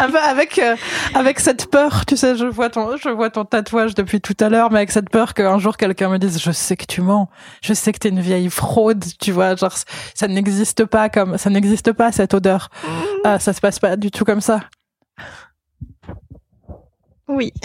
un peu avec euh, avec cette peur tu sais je vois ton je vois ton tatouage depuis tout à l'heure mais avec cette peur qu'un jour quelqu'un me dise je sais que tu mens. Je sais que t'es une vieille fraude tu vois genre ça n'existe pas comme ça n'existe pas cette odeur. Ah, ça se passe pas du tout comme ça. Oui.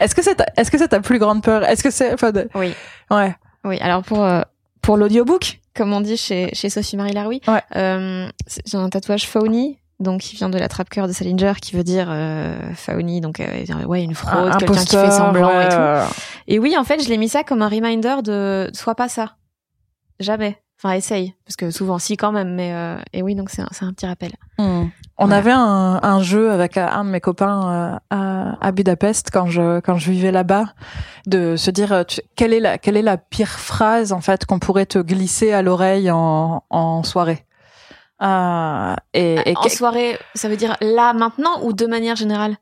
est-ce que c'est ta, est-ce que c'est ta plus grande peur? Est-ce que c'est enfin, de- Oui. ouais. Oui, alors pour, euh, pour l'audiobook, comme on dit chez, chez Sophie-Marie Laroui, Ouais. euh, j'ai un tatouage Fauni, donc qui vient de la trappe-cœur de Salinger, qui veut dire euh, Fauni, donc euh, ouais, une fraude, Un quelqu'un qui fait semblant ouais, et tout. Et oui, en fait, je l'ai mis ça comme un reminder de sois pas ça. Jamais. Enfin, essaye. Parce que souvent, si, quand même. Mais, euh, et oui, donc c'est un, un petit rappel. Hmm. On Voilà. avait un, un jeu avec euh, un de mes copains euh, à, à Budapest quand je quand je vivais là-bas, de se dire euh, tu- quelle est la quelle est la pire phrase en fait qu'on pourrait te glisser à l'oreille en, en soirée? Euh, et, et en soirée, ça veut dire là, maintenant ou de manière générale?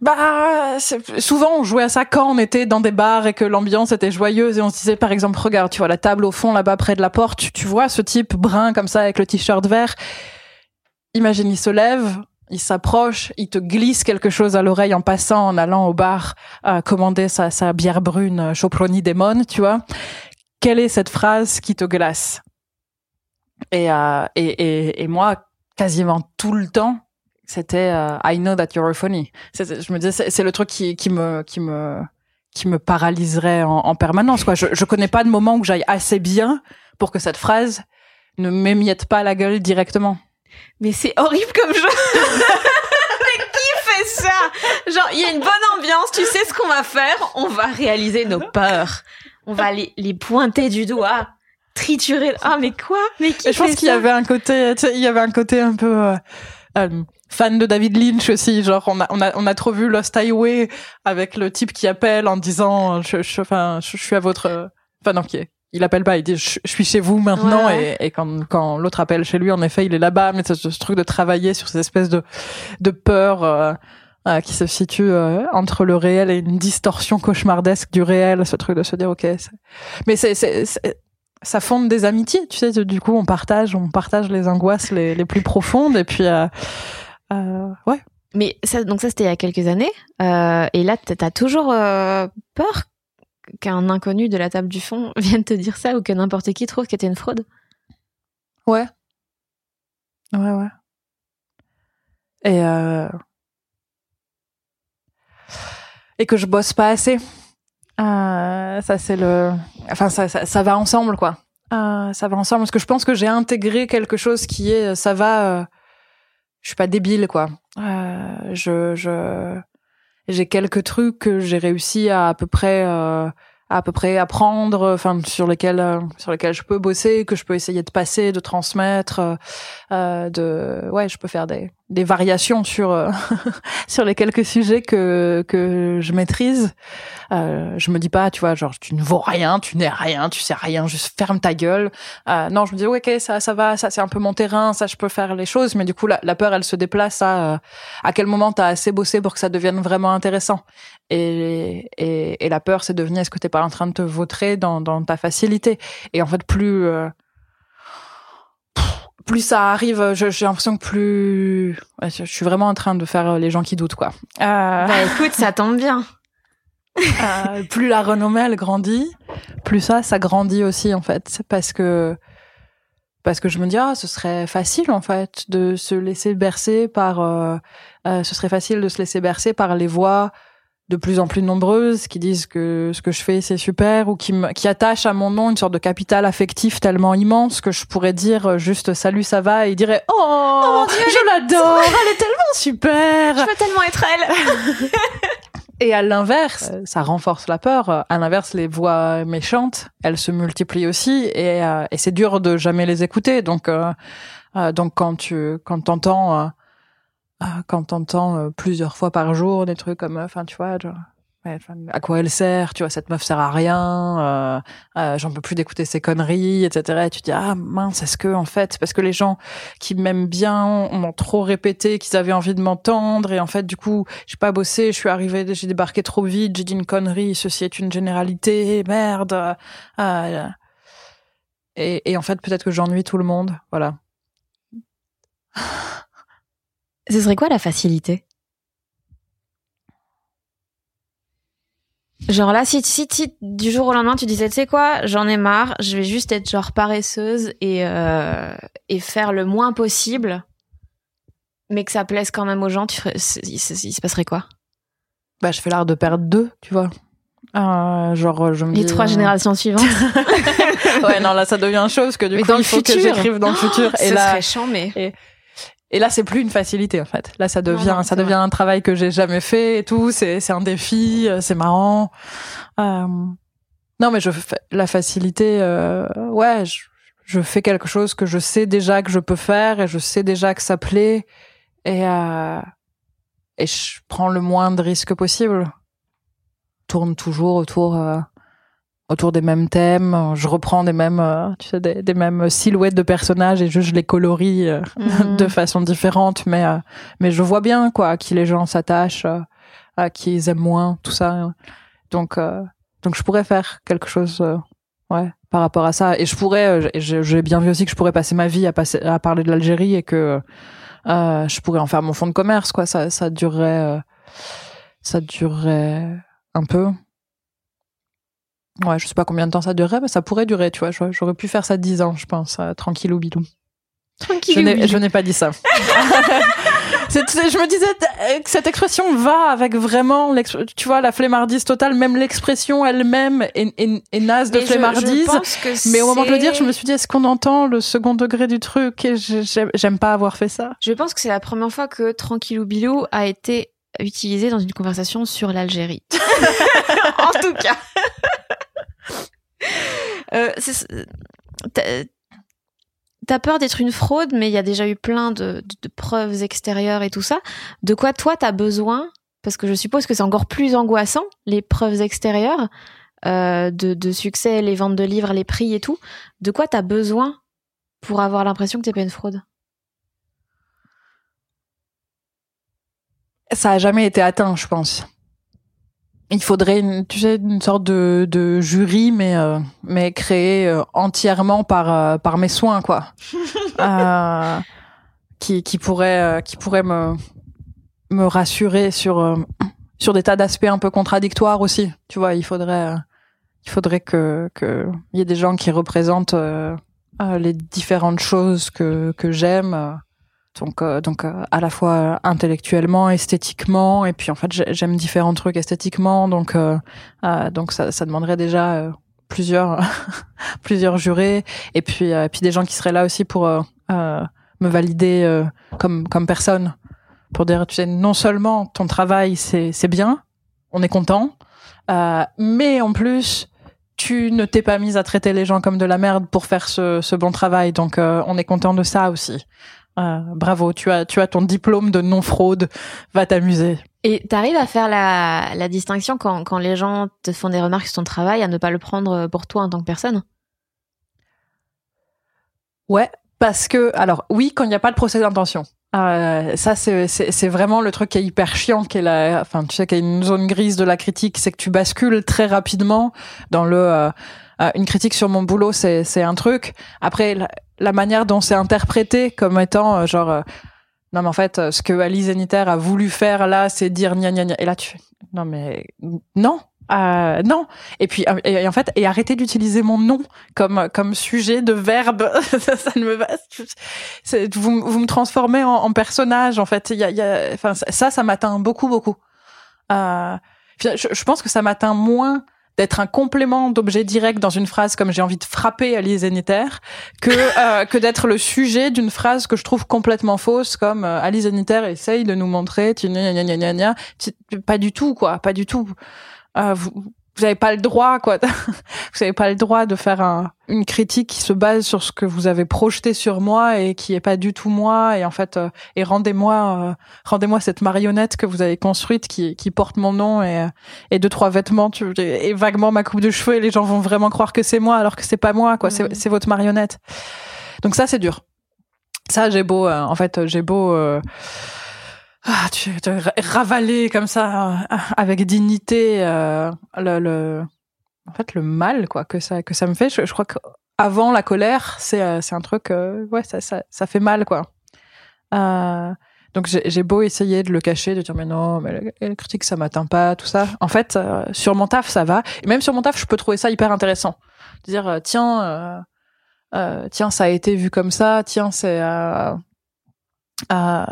Bah, souvent on jouait à ça quand on était dans des bars et que l'ambiance était joyeuse et on se disait par exemple regarde tu vois la table au fond là-bas près de la porte tu, vois ce type brun comme ça avec le t-shirt vert imagine il se lève il s'approche, il te glisse quelque chose à l'oreille en passant, en allant au bar euh, commander sa, sa bière brune euh, Choproni Demon, tu vois. Quelle est cette phrase qui te glace? Et, euh, et, et, et moi, quasiment tout le temps, c'était euh, I know that you're funny. Je me disais, c'est le truc qui, qui me qui me qui me paralyserait en, en permanence. Quoi. Je, je connais pas de moment où j'aille assez bien pour que cette phrase ne m'émiette pas la gueule directement. Mais c'est horrible comme jeu. Mais qui fait ça? Genre, il y a une bonne ambiance, tu sais ce qu'on va faire? On va réaliser nos peurs. On va les, les pointer du doigt, triturer. Ah, mais quoi? Mais qui je pense qu'il y avait un côté, tu sais, il y avait un côté un peu euh, euh, fan de David Lynch aussi. Genre, on a, on a, on a trop vu Lost Highway avec le type qui appelle en disant, je, je, enfin, je, je suis à votre, enfin non, qui est- il appelle pas, il dit, je, suis chez vous maintenant. Ouais, Et, et quand, quand l'autre appelle chez lui, en effet, il est là-bas. Mais ce, ce truc de travailler sur ces espèces de, de peur. euh, euh, qui se situe euh, entre le réel et une distorsion cauchemardesque du réel, ce truc de se dire ok, mais c'est ça fonde des amitiés, tu sais. Du coup, on partage, on partage les angoisses les, les plus profondes, et puis euh, ouais. Mais ça, donc ça, c'était il y a quelques années. Euh, et là, t'as toujours euh, peur qu'un inconnu de la table du fond vienne te dire ça ou que n'importe qui trouve que t'es une fraude? Ouais. Ouais, ouais. Et euh... et que je bosse pas assez. Euh, ça c'est le, enfin ça, ça, ça va ensemble quoi. ça va ensemble parce que je pense que j'ai intégré quelque chose qui est ça va je suis pas débile quoi. Je je j'ai quelques trucs que j'ai réussi à à peu près à peu près apprendre, enfin sur lesquels euh, sur lesquels je peux bosser, que je peux essayer de passer, de transmettre, euh, euh de ouais, je peux faire des des variations sur euh, sur les quelques sujets que que je maîtrise. Euh, je me dis pas, tu vois, genre tu ne vaux rien, tu n'es rien, tu sais rien, juste ferme ta gueule. Euh, non, je me dis ok, ça ça va, ça c'est un peu mon terrain, ça je peux faire les choses, mais du coup la, la peur elle se déplace à à quel moment t'as assez bossé pour que ça devienne vraiment intéressant. Et et, et la peur c'est de venir est-ce que t'es pas en train de te vautrer dans dans ta facilité? Et en fait plus plus ça arrive, j'ai l'impression que plus, je suis vraiment en train de faire euh, les gens qui doutent, quoi. Euh... Bah écoute, ça tombe bien. euh, plus la renommée elle grandit, plus ça, ça grandit aussi en fait, parce que parce que je me dis ah ce serait facile en fait de se laisser bercer par, euh, euh ce serait facile de se laisser bercer par les voix de plus en plus nombreuses qui disent que ce que je fais c'est super ou qui, qui attachent à mon nom une sorte de capital affectif tellement immense que je pourrais dire juste salut ça va et ils diraient oh, oh je l'adore elle est tellement super! Je veux tellement être elle. Et à l'inverse ça renforce la peur. À l'inverse les voix méchantes elles se multiplient aussi et, euh, et c'est dur de jamais les écouter. Donc euh, euh, donc quand tu quand t'entends quand t'entends euh, plusieurs fois par jour des trucs comme, enfin, tu vois, genre, à quoi elle sert Tu vois, cette meuf sert à rien. Euh, euh, J'en peux plus d'écouter ces conneries, etc. Et tu dis ah mince, est-ce que en fait, parce que les gens qui m'aiment bien m'ont trop répété qu'ils avaient envie de m'entendre et en fait du coup, j'ai pas bossé, je suis arrivée, j'ai débarqué trop vite, j'ai dit une connerie, ceci est une généralité, merde. Euh, et, et en fait, peut-être que j'ennuie tout le monde, voilà. Ce serait quoi la facilité? Genre là, si, si, du jour au lendemain tu disais, tu sais quoi, j'en ai marre, je vais juste être genre paresseuse et, euh, et faire le moins possible, mais que ça plaise quand même aux gens, tu ferais, il, se passerait quoi? Bah, je fais l'art de perdre deux, tu vois. Euh, genre, je me Les trois euh, générations suivantes. ouais, non, là, ça devient chose que du coup, il faut que j'écrive dans le futur. et là, serait chiant, mais. Et là, c'est plus une facilité en fait. Là, ça devient, ça devient un travail que j'ai jamais fait et tout. C'est, c'est un défi, euh, c'est marrant. Euh... Non, mais je fais la facilité. Euh... Ouais, je, je, fais quelque chose que je sais déjà que je peux faire et je sais déjà que ça plaît et euh... et je prends le moins de risques possible. Tourne toujours autour euh, autour des mêmes thèmes. Je reprends des mêmes, euh, tu sais, des, des, mêmes silhouettes de personnages et juste je les colorie euh, mhm. de façon différente. Mais euh, mais je vois bien quoi à qui les gens s'attachent, à qui ils aiment moins, tout ça. Donc donc je pourrais faire quelque chose, ouais, par rapport à ça. Et je pourrais, j'ai bien vu aussi que je pourrais passer ma vie à passer à parler de l'Algérie et que je pourrais en faire mon fond de commerce, quoi. Ça ça durerait, ça durerait un peu Ouais, je sais pas combien de temps ça durerait, mais ça pourrait durer, tu vois. J'aurais pu faire ça dix ans, je pense, euh, tranquille ou bilou. Tranquille. Je n'ai pas dit ça. je me disais que cette expression va avec vraiment, tu vois, la flemmardise totale. Même l'expression elle-même est, est, est, naze de flemmardise. mais au moment de le dire, je me suis dit, est-ce qu'on entend le second degré du truc Et j'aime pas avoir fait ça. Je pense que c'est la première fois que tranquille ou bilou a été utilisé dans une conversation sur l'Algérie. en tout cas. Euh, T'as peur d'être une fraude, mais il y a déjà eu plein de, preuves extérieures et tout ça. De quoi toi t'as besoin Parce que je suppose que c'est encore plus angoissant les preuves extérieures euh, de, de, succès, les ventes de livres, les prix et tout. De quoi t'as besoin pour avoir l'impression que t'es pas une fraude? Ça a jamais été atteint, je pense il faudrait une, tu sais, une sorte de, de jury, mais euh, mais créé euh, entièrement par euh, par mes soins, quoi. qui qui pourrait qui pourrait me me rassurer sur sur des tas d'aspects un peu contradictoires aussi. Tu vois, il faudrait il faudrait que que il y ait des gens qui représentent les différentes choses que que j'aime donc euh, donc euh, à la fois intellectuellement esthétiquement et puis en fait j'aime différents trucs esthétiquement donc euh, donc ça, ça demanderait déjà plusieurs plusieurs jurés et puis puis des gens qui seraient là aussi pour me valider comme comme personne pour dire tu sais non seulement ton travail c'est c'est bien on est content mais en plus tu ne t'es pas mise à traiter les gens comme de la merde pour faire ce, ce bon travail. Donc, euh, on est content de ça aussi. Euh, bravo, tu as, tu as ton diplôme de non-fraude. Va t'amuser. Et t'arrives à faire la, la distinction quand, quand les gens te font des remarques sur ton travail, à ne pas le prendre pour toi en tant que personne? Ouais, parce que, alors oui, quand il n'y a pas de procès d'intention. Euh, ça, c'est vraiment le truc qui est hyper chiant, qui est la, enfin, tu sais, qu'il y a une zone grise de la critique, c'est que tu bascules très rapidement dans le, euh, euh, une critique sur mon boulot, c'est un truc. Après, la, manière dont c'est interprété comme étant, genre, non, mais en fait, ce que Alice Zeniter a voulu faire là, c'est dire gna gna gna. Et là, tu non, mais non, euh, non. Et puis et, en fait et arrêter d'utiliser mon nom comme comme sujet de verbe. ça, ça, ne me va. Vous, vous me transformez en, personnage en fait. Il y a, enfin ça ça m'atteint beaucoup beaucoup. Euh, je, je, pense que ça m'atteint moins d'être un complément d'objet direct dans une phrase comme j'ai envie de frapper Alice Zeniter que euh, que d'être le sujet d'une phrase que je trouve complètement fausse comme euh, Alice Zeniter essaye de nous montrer tu gna gna gna gna pas du tout quoi pas du tout. Euh, vous vous n'avez pas le droit quoi. Vous n'avez pas le droit de faire un, une critique qui se base sur ce que vous avez projeté sur moi et qui est pas du tout moi. Et en fait euh, et rendez-moi euh, rendez-moi cette marionnette que vous avez construite qui, qui porte mon nom et, et deux trois vêtements. Tu, et, vaguement ma coupe de cheveux et les gens vont vraiment croire que c'est moi alors que c'est pas moi quoi. C'est, c'est votre marionnette. Donc ça c'est dur. Ça j'ai beau en fait j'ai beau ah, tu, tu ravaler comme ça euh, avec dignité euh, le, le, en fait le mal quoi que ça que ça me fait. Je, je crois que avant la colère c'est euh, c'est un truc euh, ouais ça, ça ça fait mal quoi. Euh, donc j'ai beau essayer de le cacher de dire mais non mais la, critique ça m'atteint pas tout ça. En fait sur mon taf ça va. Et même sur mon taf je peux trouver ça hyper intéressant. De dire tiens tiens ça a été vu comme ça tiens c'est euh,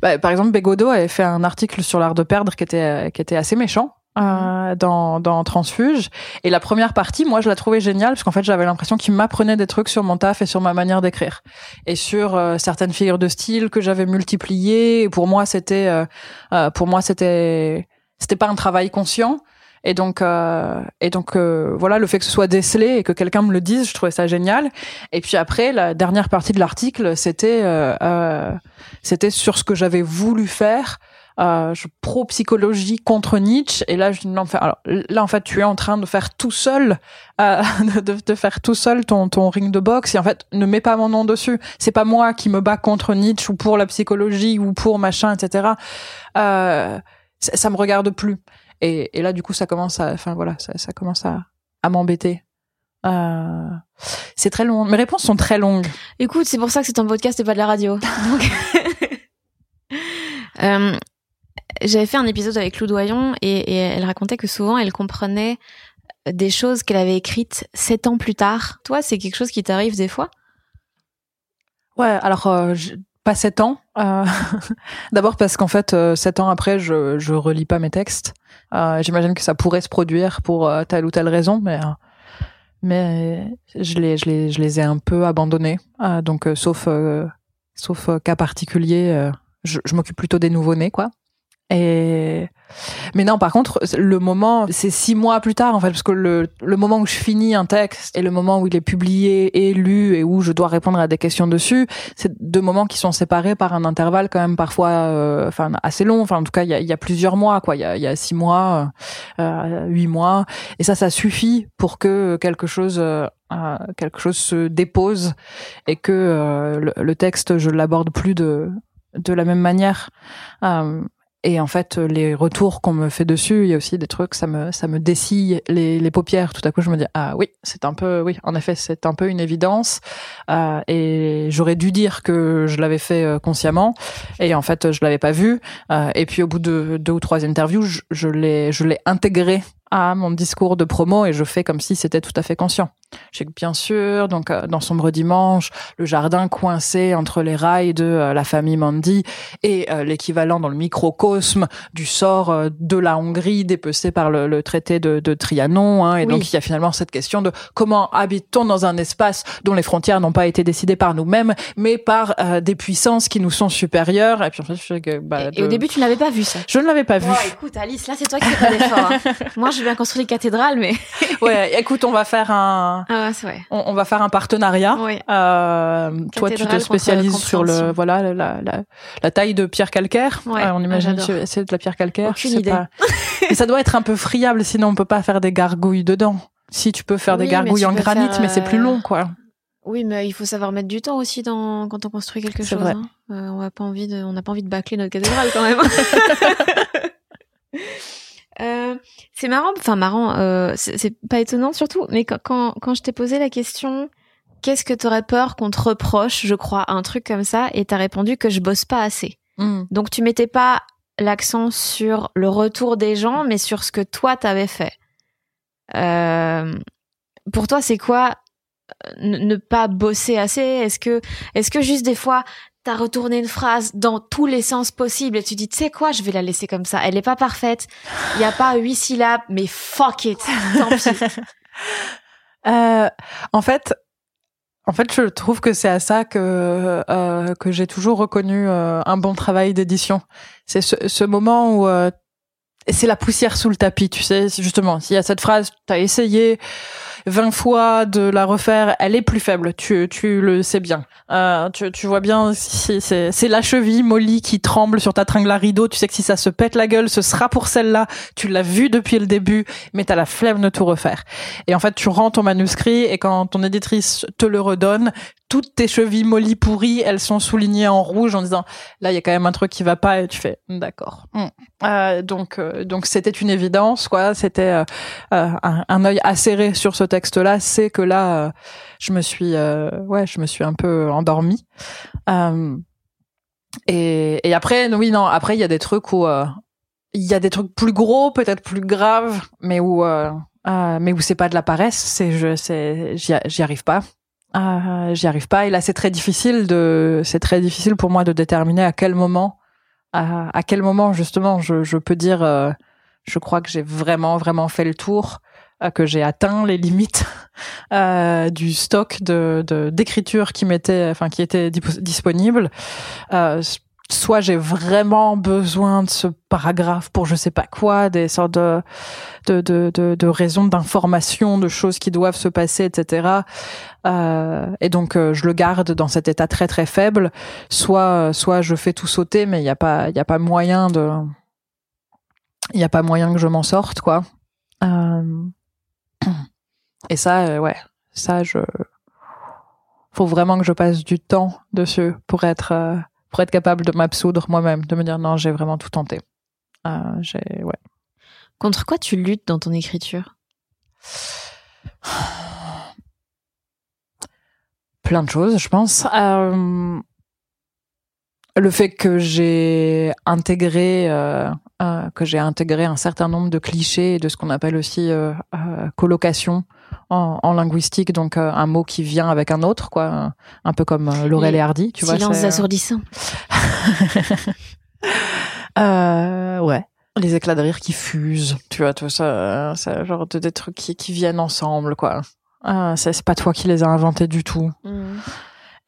bah, par exemple, Bégodeau avait fait un article sur l'art de perdre qui était qui était assez méchant. Euh, mhm. dans, dans Transfuge et la première partie moi je la trouvais géniale parce qu'en fait j'avais l'impression qu'il m'apprenait des trucs sur mon taf et sur ma manière d'écrire et sur euh, certaines figures de style que j'avais multipliées et pour moi c'était euh, euh pour moi c'était c'était pas un travail conscient et donc, euh, et donc euh, voilà, le fait que ce soit décelé et que quelqu'un me le dise, je trouvais ça génial. Et puis après, la dernière partie de l'article, c'était euh, euh c'était sur ce que j'avais voulu faire. Euh, je pro psychologie contre Nietzsche et là je non, enfin, alors là en fait tu es en train de faire tout seul euh, de, de, faire tout seul ton ton ring de boxe et en fait ne mets pas mon nom dessus c'est pas moi qui me bats contre Nietzsche ou pour la psychologie ou pour machin etc ça, ça me regarde plus et, et là, du coup, ça commence à, enfin voilà, ça, ça commence à, à m'embêter. Euh, c'est très long. Mes réponses sont très longues. Écoute, c'est pour ça que c'est un podcast et pas de la radio. Donc... euh, J'avais fait un épisode avec Lou Doyon et, et, elle racontait que souvent elle comprenait des choses qu'elle avait écrites sept ans plus tard. Toi, c'est quelque chose qui t'arrive des fois? Ouais, alors euh, pas sept ans. Euh, D'abord parce qu'en fait, euh, sept ans après, je je relis pas mes textes. Euh, J'imagine que ça pourrait se produire pour euh, telle ou telle raison, mais euh, mais je les je les je les ai un peu abandonnés. donc sauf sauf cas particulier, je, je m'occupe plutôt des nouveaux nés quoi. Et mais non, par contre, le moment, c'est six mois plus tard en fait, parce que le, le moment où je finis un texte et le moment où il est publié et lu et où je dois répondre à des questions dessus, c'est deux moments qui sont séparés par un intervalle quand même parfois, euh, enfin assez long. Enfin, en tout cas, il y a, y a, plusieurs mois, quoi. Il y a, y a, six mois, euh, huit mois, et ça, ça suffit pour que quelque chose euh, quelque chose se dépose et que euh, le, le, texte je l'aborde plus de de la même manière euh, et en fait, les retours qu'on me fait dessus, il y a aussi des trucs, ça me, ça me dessille les, les paupières. Tout à coup, je me dis, ah oui, c'est un peu, oui, en effet, c'est un peu une évidence. Euh, et j'aurais dû dire que je l'avais fait euh, consciemment. Et en fait, je l'avais pas vu. Euh, et puis, au bout de deux ou trois interviews, je, je l'ai, je l'ai intégré à mon discours de promo et je fais comme si c'était tout à fait conscient. Je sais que bien sûr, donc euh, dans Sombre Dimanche, le jardin coincé entre les rails de euh, la famille Mandy et euh, l'équivalent dans le microcosme du sort de la Hongrie dépecé par le, traité de, de Trianon. Hein, et donc il y a finalement cette question de comment habite-t-on dans un espace dont les frontières n'ont pas été décidées par nous-mêmes, mais par des puissances qui nous sont supérieures. Et puis en fait, je que, bah, et, au début, tu l'avais pas vu ça. Je ne l'avais pas vu. écoute, Alice, là c'est toi qui fais pas d'effort. Hein. Moi, j'ai bien construit des cathédrales, mais. ouais, écoute, on va faire un. Ah, on, on, va faire un partenariat. Euh, toi, tu te spécialises sur le voilà la, la, la taille de pierre calcaire. Ouais, euh, on imagine que c'est de la pierre calcaire. Aucune idée. Pas... mais ça doit être un peu friable, sinon on peut pas faire des gargouilles dedans. Si tu peux faire des gargouilles en granit, mais c'est plus long, quoi. Oui, mais il faut savoir mettre du temps aussi dans quand on construit quelque chose. Hein. Euh, on n'a pas envie de, on n'a pas envie de bâcler notre cathédrale quand même. Euh, c'est marrant, enfin marrant, euh, c'est pas étonnant surtout, mais quand, quand, je t'ai posé la question, qu'est-ce que t'aurais peur qu'on te reproche, je crois, un truc comme ça, et t'as répondu que je bosse pas assez. Hmm. Donc tu mettais pas l'accent sur le retour des gens, mais sur ce que toi t'avais fait. Euh, pour toi, c'est quoi ne pas bosser assez? Est-ce que, est-ce que juste des fois t'as retourné une phrase dans tous les sens possibles et tu dis, tu sais quoi, je vais la laisser comme ça. Elle est pas parfaite. Il y a pas huit syllabes, mais fuck it. Tant pis. euh, en fait, en fait, je trouve que c'est à ça que euh, que j'ai toujours reconnu euh, un bon travail d'édition. C'est ce, ce, moment où euh, c'est la poussière sous le tapis, tu sais. Justement, s'il y a cette phrase, t'as essayé 20 fois de la refaire, elle est plus faible. Tu, tu le sais bien. Euh, tu, tu vois bien, c'est la cheville Molly qui tremble sur ta tringle à rideau. Tu sais que si ça se pète la gueule, ce sera pour celle-là. Tu l'as vu depuis le début, mais t'as la flemme de tout refaire. Et en fait, tu rends ton manuscrit et quand ton éditrice te le redonne, toutes tes chevilles mollies pourries, elles sont soulignées en rouge en disant là il y a quand même un truc qui va pas et tu fais d'accord. Mm. Euh, donc euh, donc c'était une évidence quoi, c'était euh, euh un, un œil acéré sur ce texte-là, c'est que là euh, je me suis ouais je me suis un peu endormie. et, et après oui non après il y a des trucs où il y a des trucs plus gros peut-être plus graves mais où mais où c'est pas de la paresse, c'est je c'est j'y arrive pas. Euh, j'y arrive pas. Et là, c'est très difficile de, c'est très difficile pour moi de déterminer à quel moment, à, quel moment justement, je, je peux dire, euh, je crois que j'ai vraiment, vraiment fait le tour, euh, que j'ai atteint les limites euh, du stock de d'écriture qui m'était, enfin, qui était disponible soit j'ai vraiment besoin de ce paragraphe pour je sais pas quoi, des sortes de de de, de, de raisons d'information, de choses qui doivent se passer, etc. Euh, et donc euh, je le garde dans cet état très très faible. Soit soit je fais tout sauter, mais il y a pas il y a pas moyen de il y a pas moyen que je m'en sorte quoi. Euh, et ça euh, ouais ça je faut vraiment que je passe du temps dessus pour être euh, pour être capable de m'absoudre moi-même, de me dire non, j'ai vraiment tout tenté. Euh, j'ai, ouais. Contre quoi tu luttes dans ton écriture? Plein de choses, je pense. Euh, le fait que j'ai intégré euh, euh, que j'ai intégré un certain nombre de clichés et de ce qu'on appelle aussi euh, euh colocation en, en, linguistique, donc un mot qui vient avec un autre, quoi, un peu comme Laurel et Hardy, tu vois. Silence assourdissant. ouais. Les éclats de rire qui fusent, tu vois, tout ça, c'est genre de, des trucs qui, qui viennent ensemble, quoi. C'est pas toi qui les as inventés du tout. Mm.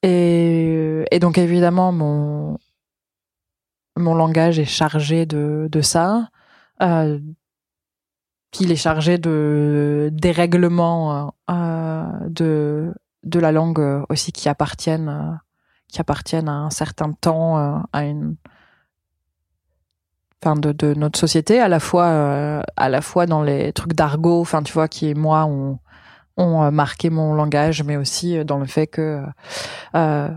Et, et donc évidemment, mon, mon langage est chargé de, de ça. Euh, il est chargé de dérèglements euh, de, de la langue aussi qui appartiennent, euh, qui appartiennent à un certain temps, euh, à une, enfin de, de notre société, à la fois, euh, à la fois dans les trucs d'argot, enfin tu vois, qui moi ont ont marqué mon langage, mais aussi dans le fait que euh,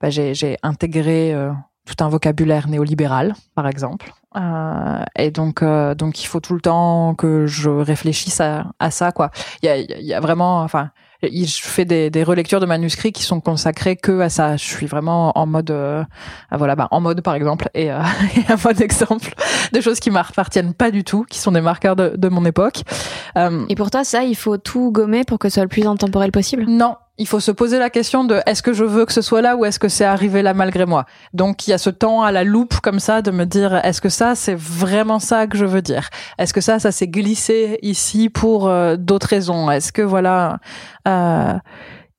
bah, j'ai intégré euh, tout un vocabulaire néolibéral, par exemple. Euh, et donc, euh, donc, il faut tout le temps que je réfléchisse à, à ça, quoi. Il y a, y a, vraiment, enfin, je fais des, des, relectures de manuscrits qui sont consacrés que à ça. Je suis vraiment en mode, euh, voilà, bah, en mode par exemple, et, euh, et un mode exemple de choses qui m'appartiennent pas du tout, qui sont des marqueurs de, de mon époque. Euh, et pour toi, ça, il faut tout gommer pour que ce soit le plus intemporel possible? Non, il faut se poser la question de est-ce que je veux que ce soit là ou est-ce que c'est arrivé là malgré moi. Donc il y a ce temps à la loupe comme ça de me dire est-ce que ça c'est vraiment ça que je veux dire? Est-ce que ça ça s'est glissé ici pour euh, d'autres raisons? Est-ce que voilà euh,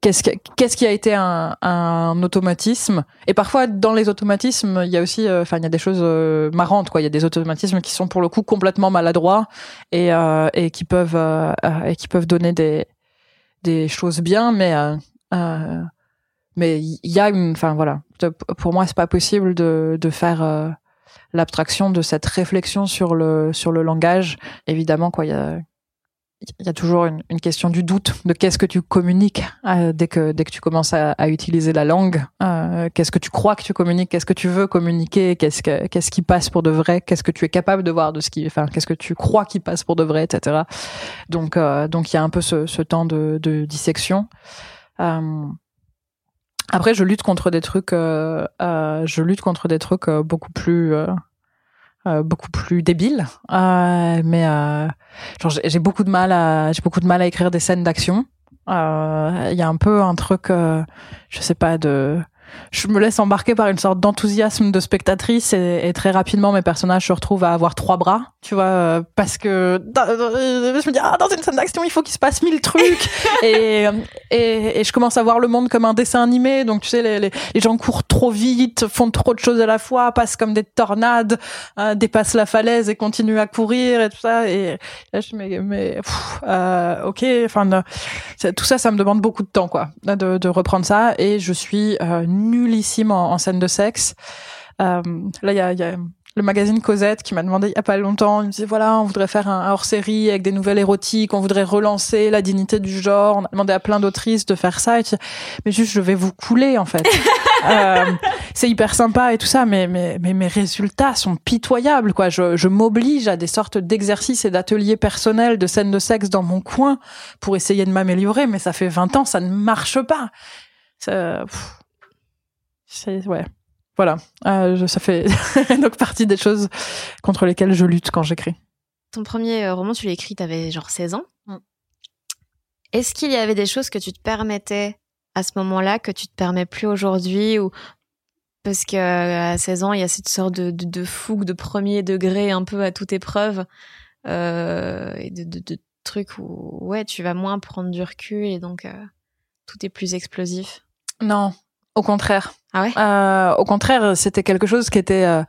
qu'est-ce qui, qu'est-ce qui a été un, un, automatisme? Et parfois dans les automatismes il y a aussi euh, enfin il y a des choses euh, marrantes quoi. Il y a des automatismes qui sont pour le coup complètement maladroits et et qui peuvent et qui peuvent donner des des choses bien, mais euh, euh, mais il y a une, enfin voilà, pour moi c'est pas possible de de faire euh, l'abstraction de cette réflexion sur le sur le langage. Évidemment, quoi, il y a toujours une, une, question du doute de qu'est-ce que tu communiques euh, dès que dès que tu commences à, à utiliser la langue. Euh, qu'est-ce que tu crois que tu communiques? Qu'est-ce que tu veux communiquer? Qu'est-ce que qu'est-ce qui passe pour de vrai? Qu'est-ce que tu es capable de voir de ce qui, enfin, qu'est-ce que tu crois qui passe pour de vrai, etc. Donc euh, donc il y a un peu ce, ce temps de, de dissection. Euh, après, je lutte contre des trucs. je lutte contre des trucs beaucoup plus euh, beaucoup plus débile euh, mais euh, j'ai beaucoup de mal à j'ai beaucoup de mal à écrire des scènes d'action. Il y a un peu un truc je sais pas de je me laisse embarquer par une sorte d'enthousiasme de spectatrice et, et, très rapidement mes personnages se retrouvent à avoir trois bras, tu vois, euh, parce que je me dis ah dans une scène d'action il faut qu'il se passe mille trucs. Et, et, et je commence à voir le monde comme un dessin animé. Donc tu sais les, les, les, gens courent trop vite, font trop de choses à la fois, passent comme des tornades, hein, dépassent la falaise et continuent à courir et tout ça. Et là je mais mais euh, ok enfin tout ça ça me demande beaucoup de temps quoi de, de reprendre ça. Et je suis euh, nullissime en, en scène de sexe. Euh, là, il y a, y a le magazine Cosette qui m'a demandé il y a pas longtemps, il me disait voilà, on voudrait faire un, hors-série avec des nouvelles érotiques, on voudrait relancer la dignité du genre, on a demandé à plein d'autrices de faire ça, et mais juste je vais vous couler en fait. euh, c'est hyper sympa et tout ça, mais, mais, mais mes résultats sont pitoyables quoi. Je, je m'oblige à des sortes d'exercices et d'ateliers personnels de scènes de sexe dans mon coin pour essayer de m'améliorer, mais ça fait 20 ans, ça ne marche pas. Ça, c'est ouais. Voilà, euh, ça fait donc partie des choses contre lesquelles je lutte quand j'écris. Ton premier euh, roman, tu l'as écrit, t'avais genre 16 ans. Mm. Est-ce qu'il y avait des choses que tu te permettais à ce moment-là que tu te permets plus aujourd'hui ou parce que à 16 ans, il y a cette sorte de, de, de fougue de premier degré un peu à toute épreuve euh, et de, de, trucs où ouais, tu vas moins prendre du recul et donc euh, tout est plus explosif? Non, au contraire. Ah ouais? Euh, Au contraire, c'était quelque chose qui était euh,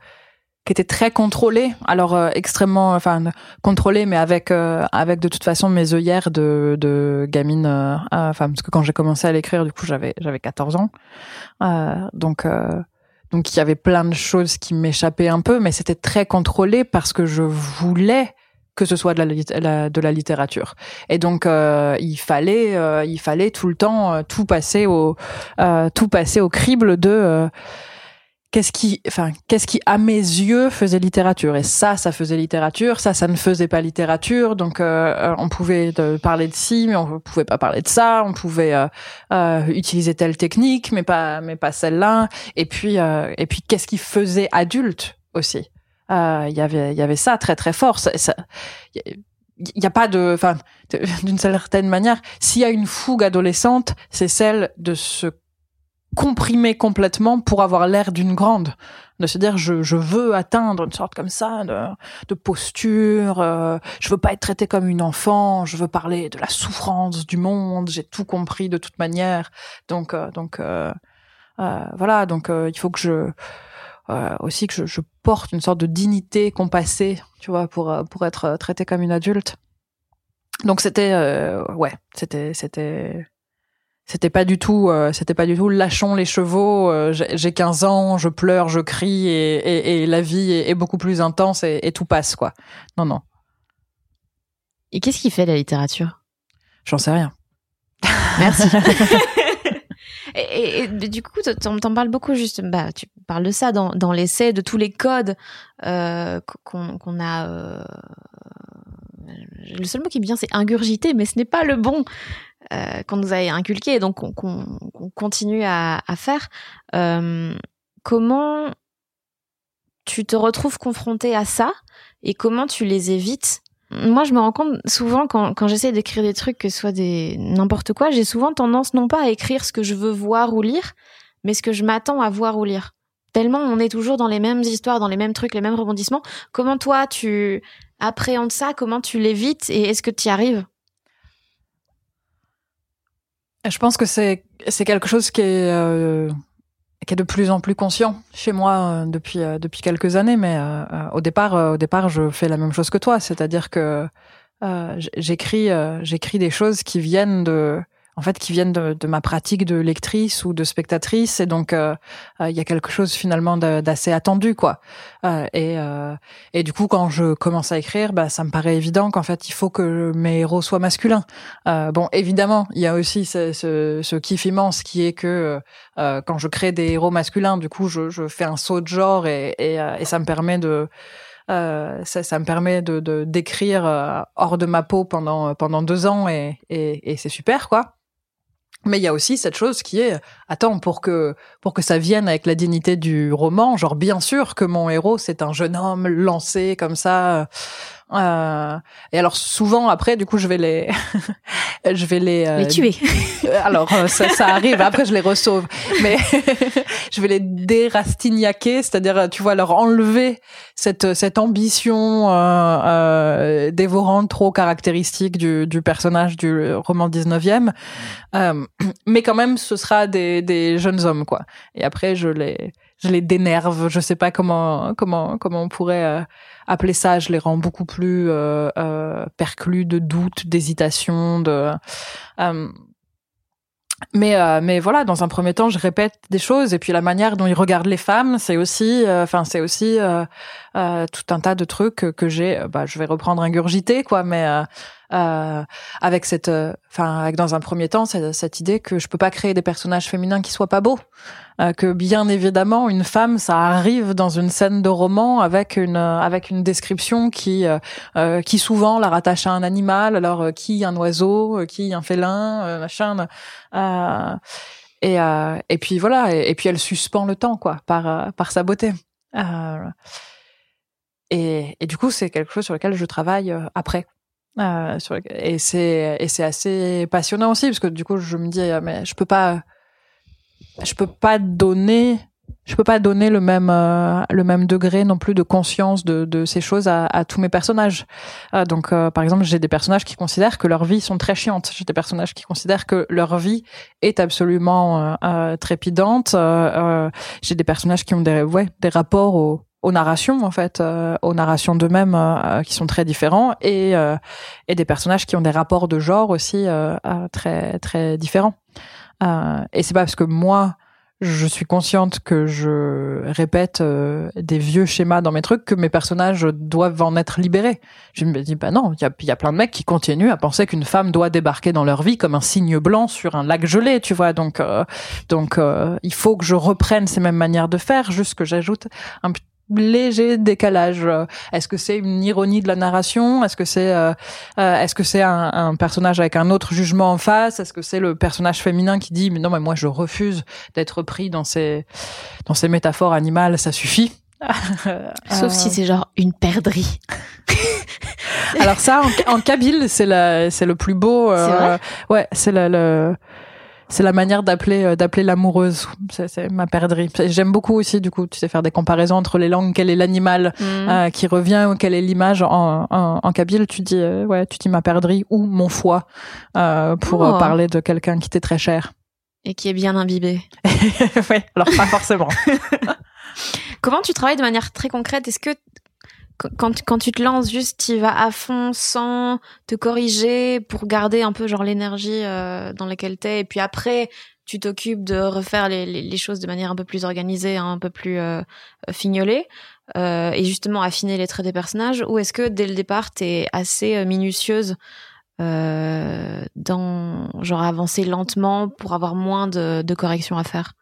qui était très contrôlé. Alors euh, extrêmement, enfin contrôlé, mais avec euh, avec de toute façon mes œillères de de gamine. Enfin parce que quand j'ai commencé à l'écrire, du coup j'avais j'avais 14 ans. donc donc il y avait plein de choses qui m'échappaient un peu, mais c'était très contrôlé parce que je voulais que ce soit de la, de la littérature. Et donc euh, il fallait euh, il fallait tout le temps euh, tout passer au tout passer au crible de qu'est-ce qui enfin qu'est-ce qui à mes yeux faisait littérature. Et ça ça faisait littérature. Ça ça ne faisait pas littérature. Donc on pouvait parler de ci mais on pouvait pas parler de ça. On pouvait utiliser telle technique mais pas mais pas celle-là. Et puis et puis qu'est-ce qui faisait adulte aussi? Euh, il y avait il y avait ça très très fort. il n'y a pas de, enfin, d'une certaine manière, s'il y a une fougue adolescente, c'est celle de se comprimer complètement pour avoir l'air d'une grande, de se dire je, je veux atteindre une sorte comme ça de, de posture, euh, je veux pas être traité comme une enfant, je veux parler de la souffrance du monde, j'ai tout compris de toute manière, donc euh, donc euh, euh voilà, donc il faut que je euh, aussi que je, je, porte une sorte de dignité compassée, tu vois, pour euh, pour être traité comme une adulte. Donc c'était euh, ouais, c'était c'était c'était pas du tout euh, c'était pas du tout lâchons les chevaux j'ai 15 ans je pleure je crie et, et, et la vie est, est, beaucoup plus intense et, et, tout passe quoi. Non non. Et qu'est-ce qui fait la littérature? J'en sais rien. Merci Et, du coup, t'en, t'en parles beaucoup juste. Bah, tu parles de ça dans, dans l'essai, de tous les codes euh, qu'on, qu'on a. Euh... Le seul mot qui me vient, c'est ingurgité, mais ce n'est pas le bon. qu'on nous a inculqué donc qu'on continue à, à faire. comment tu te retrouves confronté à ça et comment tu les évites moi, je me rends compte souvent quand, quand j'essaie d'écrire des trucs, que ce soit des n'importe quoi, j'ai souvent tendance non pas à écrire ce que je veux voir ou lire, mais ce que je m'attends à voir ou lire. Tellement on est toujours dans les mêmes histoires, dans les mêmes trucs, les mêmes rebondissements. Comment toi, tu appréhendes ça? Comment tu l'évites? Et est-ce que tu y arrives? Je pense que c'est quelque chose qui est euh, qui est de plus en plus conscient chez moi euh, depuis euh, depuis quelques années. Mais au départ au départ je fais la même chose que toi, c'est-à-dire que j'écris j'écris des choses qui viennent de en fait qui viennent de, de, ma pratique de lectrice ou de spectatrice. Et donc euh, euh, il y a quelque chose finalement d'assez attendu quoi. Euh, et et du coup quand je commence à écrire bah ça me paraît évident qu'en fait il faut que mes héros soient masculins. Bon évidemment il y a aussi ce, ce, ce kiff immense qui est que quand je crée des héros masculins du coup je, je fais un saut de genre et, et, et ça me permet de euh, ça, ça, me permet de d'écrire hors de ma peau pendant pendant deux ans et, et, et c'est super quoi. Mais il y a aussi cette chose qui est, attends, pour que pour que ça vienne avec la dignité du roman, genre bien sûr que mon héros c'est un jeune homme lancé comme ça, euh, et alors souvent après, du coup, je vais les, je vais les, euh, les tuer. Euh, alors ça, ça, arrive. Après, je les ressauve, mais je vais les dérastignaquer, c'est-à-dire, tu vois, leur enlever cette cette ambition euh, dévorante trop caractéristique du, du personnage du roman 19e. mais quand même, ce sera des des jeunes hommes, quoi. Et après, je les je les dénerve. Je sais pas comment comment comment on pourrait euh, appeler ça. Je les rends beaucoup plus euh, euh, perclus de doutes, d'hésitation, de. Mais mais voilà, dans un premier temps, je répète des choses et puis la manière dont ils regardent les femmes, c'est aussi, enfin c'est aussi tout un tas de trucs que, j'ai. Bah, je vais reprendre ingurgité quoi, mais euh, avec cette, euh, enfin, avec dans un premier temps cette, idée que je peux pas créer des personnages féminins qui soient pas beaux, euh, que bien évidemment une femme ça arrive dans une scène de roman avec une avec une description qui qui souvent la rattache à un animal, alors qui un oiseau, qui un félin, machin. et et puis voilà, et, et, puis elle suspend le temps quoi par par sa beauté. et, et du coup, c'est quelque chose sur lequel je travaille après. Euh, et c'est et c'est assez passionnant aussi parce que du coup je me dis mais je peux pas je peux pas donner je peux pas donner le même euh, le même degré non plus de conscience de, de ces choses à, à tous mes personnages. Euh, donc par exemple, j'ai des personnages qui considèrent que leur vie sont très chiantes. J'ai des personnages qui considèrent que leur vie est absolument trépidante. j'ai des personnages qui ont des ouais, des rapports au aux narrations en fait, euh, aux narrations d'eux-mêmes euh, qui sont très différents et euh, et des personnages qui ont des rapports de genre aussi très très différents. et c'est pas parce que moi je suis consciente que je répète des vieux schémas dans mes trucs que mes personnages doivent en être libérés. Je me dis bah non, il y a, plein de mecs qui continuent à penser qu'une femme doit débarquer dans leur vie comme un signe blanc sur un lac gelé, tu vois. Donc donc il faut que je reprenne ces mêmes manières de faire, juste que j'ajoute un léger décalage. Est-ce que c'est une ironie de la narration? Est-ce que c'est euh, euh, est-ce que c'est un, un, personnage avec un autre jugement en face? Est-ce que c'est le personnage féminin qui dit mais non mais moi je refuse d'être pris dans ces dans ces métaphores animales, ça suffit? Sauf si c'est genre une perdrie. Alors ça en, en kabyle c'est la c'est le plus beau. Euh, ouais c'est le, le c'est la manière d'appeler euh, d'appeler l'amoureuse. C'est ma perdrie. J'aime beaucoup aussi du coup, tu sais faire des comparaisons entre les langues. Quel est l'animal mm. euh, qui revient ou quelle est l'image en, en, en, kabyle? Tu dis euh, ouais, tu dis ma perdrie ou mon foie pour oh. parler de quelqu'un qui t'est très cher et qui est bien imbibé. oui, alors pas forcément. Comment tu travailles de manière très concrète? Est-ce que quand, quand tu te lances juste, tu vas à fond sans te corriger pour garder un peu genre l'énergie euh, dans laquelle t'es. Et puis après, tu t'occupes de refaire les, les, choses de manière un peu plus organisée, un peu plus euh, fignolée, euh, et justement affiner les traits des personnages. Ou est-ce que dès le départ, t'es assez euh, minutieuse euh, dans genre avancer lentement pour avoir moins de, de corrections à faire?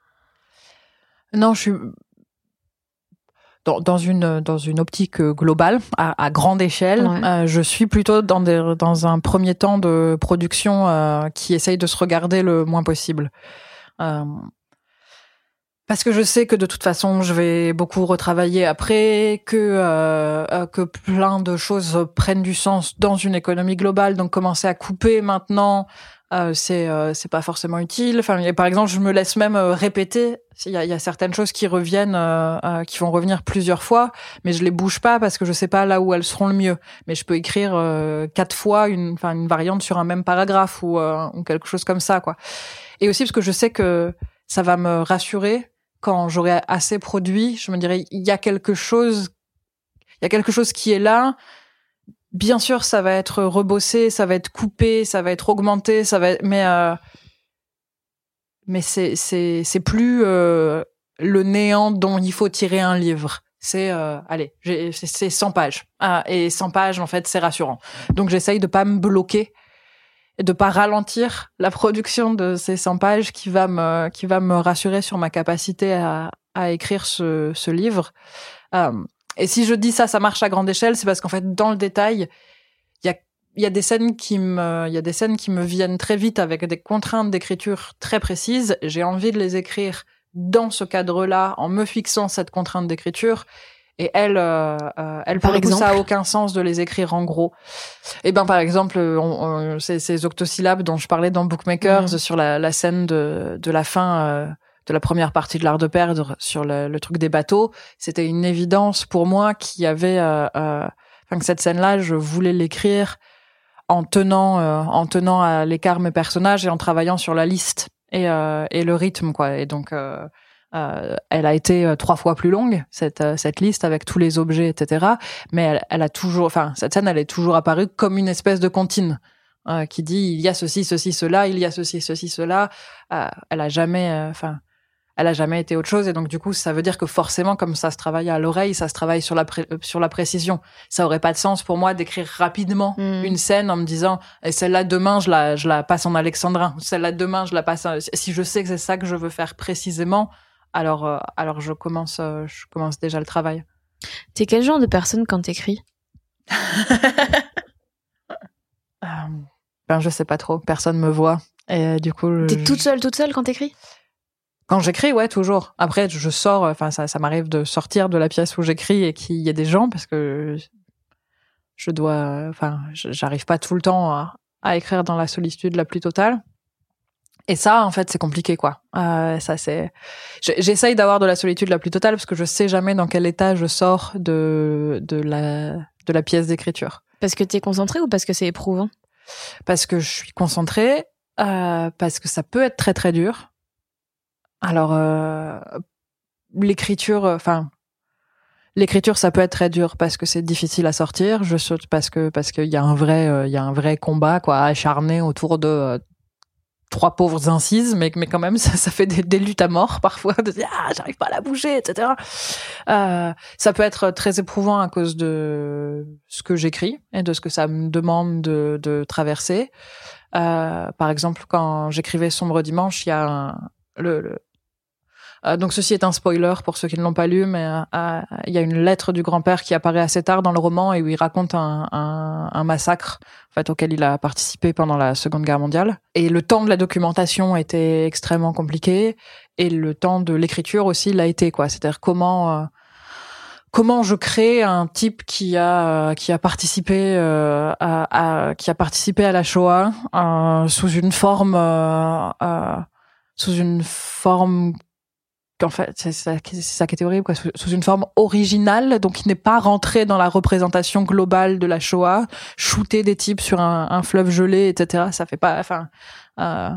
Non, je suis dans, dans, une dans une optique globale à, à grande échelle. Euh, je suis plutôt dans des, dans un premier temps de production euh, qui essaye de se regarder le moins possible. Euh, parce que je sais que de toute façon, je vais beaucoup retravailler après, que euh, que plein de choses prennent du sens dans une économie globale. Donc commencer à couper maintenant, euh, c'est euh, c'est pas forcément utile. Enfin, par exemple, je me laisse même euh, répéter. Il y a, y a, certaines choses qui reviennent, euh, qui vont revenir plusieurs fois, mais je les bouge pas parce que je sais pas là où elles seront le mieux. Mais je peux écrire quatre fois une, enfin une variante sur un même paragraphe ou, ou quelque chose comme ça, quoi. Et aussi parce que je sais que ça va me rassurer quand j'aurai assez produit. Je me dirais, il y a quelque chose, il y a quelque chose qui est là bien sûr, ça va être rebossé, ça va être coupé, ça va être augmenté, ça va, mais euh, mais c'est c'est c'est plus euh, le néant dont il faut tirer un livre. C'est euh, allez, c'est 100 pages. Ah, et 100 pages en fait, c'est rassurant. Donc j'essaye de pas me bloquer et de pas ralentir la production de ces 100 pages qui va me qui va me rassurer sur ma capacité à à écrire ce ce livre. Et si je dis ça, ça marche à grande échelle, c'est parce qu'en fait, dans le détail, il y a y a des scènes qui me il y a des scènes qui me viennent très vite avec des contraintes d'écriture très précises. J'ai envie de les écrire dans ce cadre-là en me fixant cette contrainte d'écriture. Et elle euh, euh elle par exemple ça a aucun sens de les écrire en gros. Et eh ben par exemple on, ces, ces octosyllabes dont je parlais dans Bookmakers mmh. sur la, la, scène de de la fin euh, de la première partie de l'art de perdre sur le, truc des bateaux, c'était une évidence pour moi qu'il y avait, euh, euh, enfin que cette scène-là, je voulais l'écrire en tenant, euh, en tenant à l'écart mes personnages et en travaillant sur la liste et, et le rythme, quoi. Et donc, elle a été trois fois plus longue cette cette liste avec tous les objets, etc. Mais elle, elle a toujours, enfin cette scène, elle est toujours apparue comme une espèce de comptine. qui dit il y a ceci, ceci, cela, il y a ceci, ceci, cela. elle a jamais, enfin, elle a jamais été autre chose. Et donc du coup ça veut dire que forcément comme ça se travaille à l'oreille ça se travaille sur la euh, sur la précision. Ça aurait pas de sens pour moi d'écrire rapidement hmm. une scène en me disant et celle-là demain je la je la passe en alexandrin. Celle-là demain je la passe si je sais que c'est ça que je veux faire précisément alors euh, alors je commence euh, je commence déjà le travail. T'es quel genre de personne quand t'écris? Ben je sais pas trop. Personne me voit. Et du coup t'es toute seule toute seule quand t'écris? Quand j'écris, ouais, toujours. Après, je sors, enfin, ça, ça m'arrive de sortir de la pièce où j'écris et qu'il y ait des gens parce que je dois, enfin, j'arrive pas tout le temps à, à, écrire dans la solitude la plus totale. Et ça, en fait, c'est compliqué, quoi. Euh, ça, c'est. J'essaye d'avoir de la solitude la plus totale parce que je sais jamais dans quel état je sors de de la de la pièce d'écriture. Parce que t'es concentré ou parce que c'est éprouvant? Parce que je suis concentrée, euh, parce que ça peut être très très dur alors, euh, l'écriture, euh, enfin, l'écriture, ça peut être très dur parce que c'est difficile à sortir. Je saute parce que parce qu'il y a un vrai, euh, il y a un vrai combat quoi, acharné autour de trois pauvres incises, mais mais quand même ça, ça fait des, luttes à mort parfois de dire ah j'arrive pas à la bouger, etc. ça peut être très éprouvant à cause de ce que j'écris et de ce que ça me demande de, de traverser. par exemple, quand j'écrivais Sombre dimanche, il y a un, le, euh, donc ceci est un spoiler pour ceux qui ne l'ont pas lu, mais euh, euh, il y a une lettre du grand-père qui apparaît assez tard dans le roman et où il raconte un, massacre en fait, auquel il a participé pendant la Seconde Guerre mondiale. Et le temps de la documentation était extrêmement compliqué et le temps de l'écriture aussi l'a été. quoi. C'est-à-dire comment comment je crée un type qui a qui a participé à, qui a participé à la Shoah sous une forme sous une forme en fait, c'est ça, ça, qui était horrible, quoi, sous, une forme originale, donc il n'est pas rentré dans la représentation globale de la Shoah, shooter des types sur un, un fleuve gelé, etc. Ça fait pas, enfin, euh,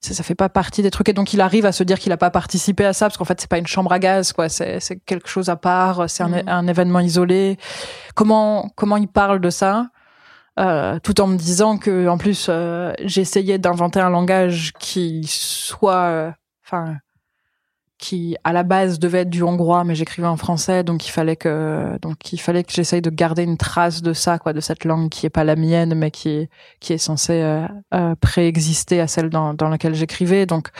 ça, ça, fait pas partie des trucs. Et donc il arrive à se dire qu'il a pas participé à ça, parce qu'en fait c'est pas une chambre à gaz, quoi. C'est, c'est quelque chose à part, c'est un, mmh. un, événement isolé. Comment comment il parle de ça euh, tout en me disant que en plus euh, j'essayais d'inventer un langage qui soit, euh, enfin qui à la base devait être du hongrois mais j'écrivais en français donc il fallait que donc il fallait que j'essaye de garder une trace de ça quoi de cette langue qui est pas la mienne mais qui est qui est censée euh, euh, préexister à celle dans, dans laquelle j'écrivais donc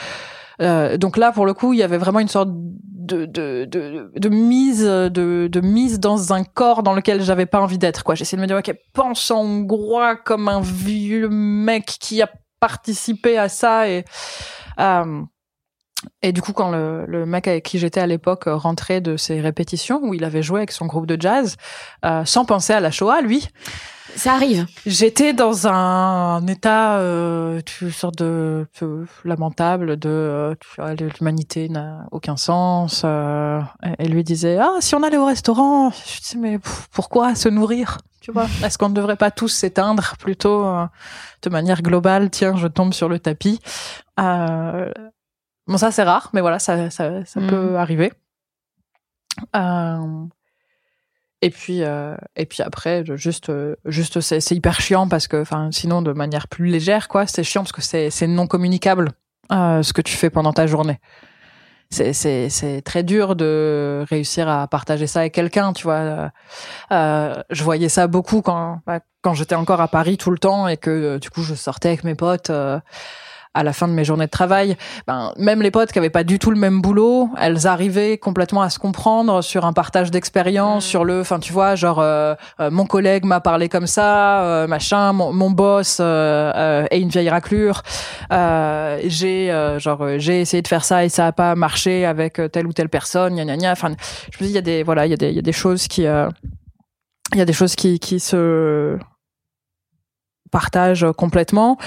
donc là, pour le coup, il y avait vraiment une sorte de, de, de, de mise, de, de mise dans un corps dans lequel j'avais pas envie d'être. Quoi, j'essaie de me dire, ok, pense en hongrois comme un vieux mec qui a participé à ça et euh, et du coup, quand le, le mec avec qui j'étais à l'époque rentrait de ses répétitions où il avait joué avec son groupe de jazz, euh, sans penser à la Shoah, lui, ça arrive. J'étais dans un état, euh, une sorte de peu lamentable, de euh, l'humanité n'a aucun sens. Euh, et lui disait ah si on allait au restaurant, je disais mais pourquoi se nourrir? Tu vois Est-ce qu'on ne devrait pas tous s'éteindre plutôt euh, de manière globale Tiens, je tombe sur le tapis. Euh, bon ça c'est rare, mais voilà ça ça, ça mm. peut arriver. Euh, et puis euh, et puis après juste juste c'est hyper chiant parce que enfin sinon de manière plus légère quoi c'est chiant parce que c'est c'est non communicable euh, ce que tu fais pendant ta journée c'est c'est c'est très dur de réussir à partager ça avec quelqu'un tu vois euh, je voyais ça beaucoup quand bah, quand j'étais encore à Paris tout le temps et que du coup je sortais avec mes potes euh, à la fin de mes journées de travail, ben, même les potes qui avaient pas du tout le même boulot, elles arrivaient complètement à se comprendre sur un partage d'expérience, mmh. sur le, enfin tu vois, genre euh, euh, mon collègue m'a parlé comme ça, euh, machin, mon, mon boss est une vieille raclure, j'ai genre j'ai essayé de faire ça et ça a pas marché avec telle ou telle personne, gna gna gna. Enfin, je me dis il y a des voilà, il y a des il y a des choses qui il y a des choses qui qui se partagent complètement.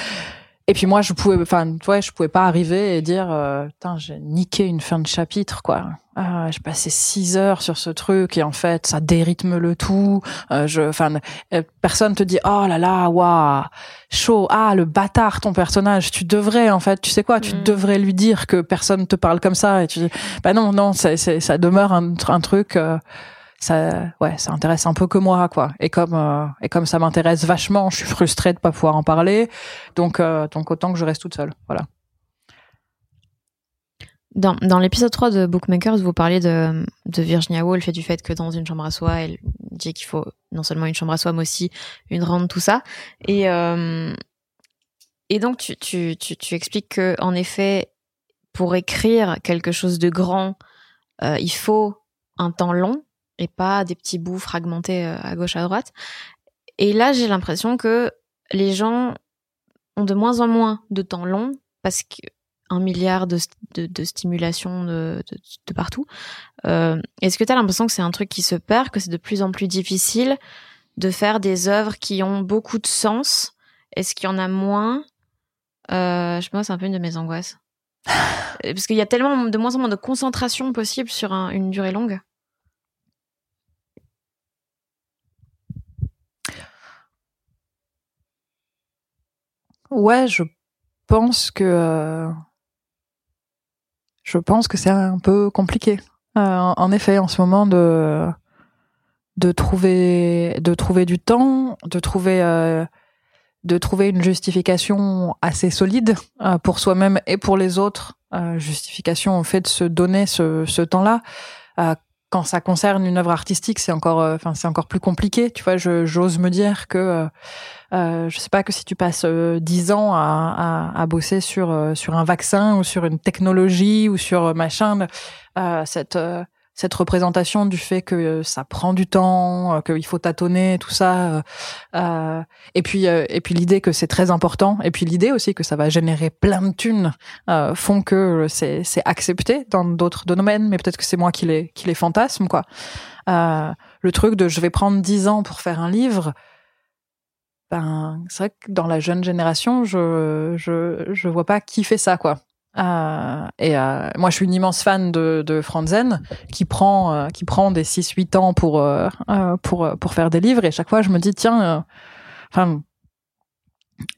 Et puis moi, je pouvais, enfin, ouais, je pouvais pas arriver et dire, euh, putain, j'ai niqué une fin de chapitre, quoi. Ah, j'ai passé six heures sur ce truc et en fait, ça dérythme le tout. Euh, je, enfin, euh, personne te dit, oh là là, waouh, chaud. Ah, le bâtard, ton personnage. Tu devrais, en fait, tu sais quoi, tu mm. devrais lui dire que personne te parle comme ça. Et tu dis, bah non, non, c'est, ça demeure un, un truc. Euh, ça ouais ça intéresse un peu que moi quoi. Et comme euh, et comme ça m'intéresse vachement je suis frustrée de pas pouvoir en parler. Donc euh, donc autant que je reste toute seule voilà. Dans, dans l'épisode 3 de Bookmakers, vous parliez de, de Virginia Woolf et du fait que dans une chambre à soi, elle dit qu'il faut non seulement une chambre à soi, mais aussi une ronde, tout ça. Et, euh, et donc, tu, tu, tu, tu, expliques que, en effet, pour écrire quelque chose de grand, euh, il faut un temps long et pas des petits bouts fragmentés euh, à gauche à droite. Et là, j'ai l'impression que les gens ont de moins en moins de temps long parce qu'un milliard de, de, de stimulation de, de, partout. Euh, Est-ce que tu as l'impression que c'est un truc qui se perd, que c'est de plus en plus difficile de faire des œuvres qui ont beaucoup de sens? Est-ce qu'il y en a moins? Euh, Je pense c'est un peu une de mes angoisses. Parce qu'il y a tellement de moins en moins de concentration possible sur une durée longue. Ouais, je pense que euh, je pense que c'est un peu compliqué. Euh, en effet, en ce moment de de trouver de trouver du temps, de trouver euh, de trouver une justification assez solide pour soi-même et pour les autres. justification au fait de se donner ce, ce temps-là quand ça concerne une œuvre artistique, c'est encore, euh, enfin, c'est encore plus compliqué. Tu vois, j'ose me dire que, euh, euh, je sais pas que si tu passes euh, dix ans à, à, à, bosser sur sur un vaccin ou sur une technologie ou sur machin, cette cette représentation du fait que ça prend du temps, euh, qu'il faut tâtonner, tout ça. Euh, euh et puis et puis l'idée que c'est très important, et puis l'idée aussi que ça va générer plein de thunes euh, font que c'est c'est accepté dans d'autres domaines, mais peut-être que c'est moi qui les qui les fantasme quoi. Euh, le truc de je vais prendre dix ans pour faire un livre. Ben, c'est vrai que dans la jeune génération, je, je, je vois pas qui fait ça, quoi. Euh, et euh, moi, je suis une immense fan de, de Franzen, qui prend euh, qui prend des 6-8 ans pour pour pour faire des livres. Et chaque fois, je me dis tiens, enfin,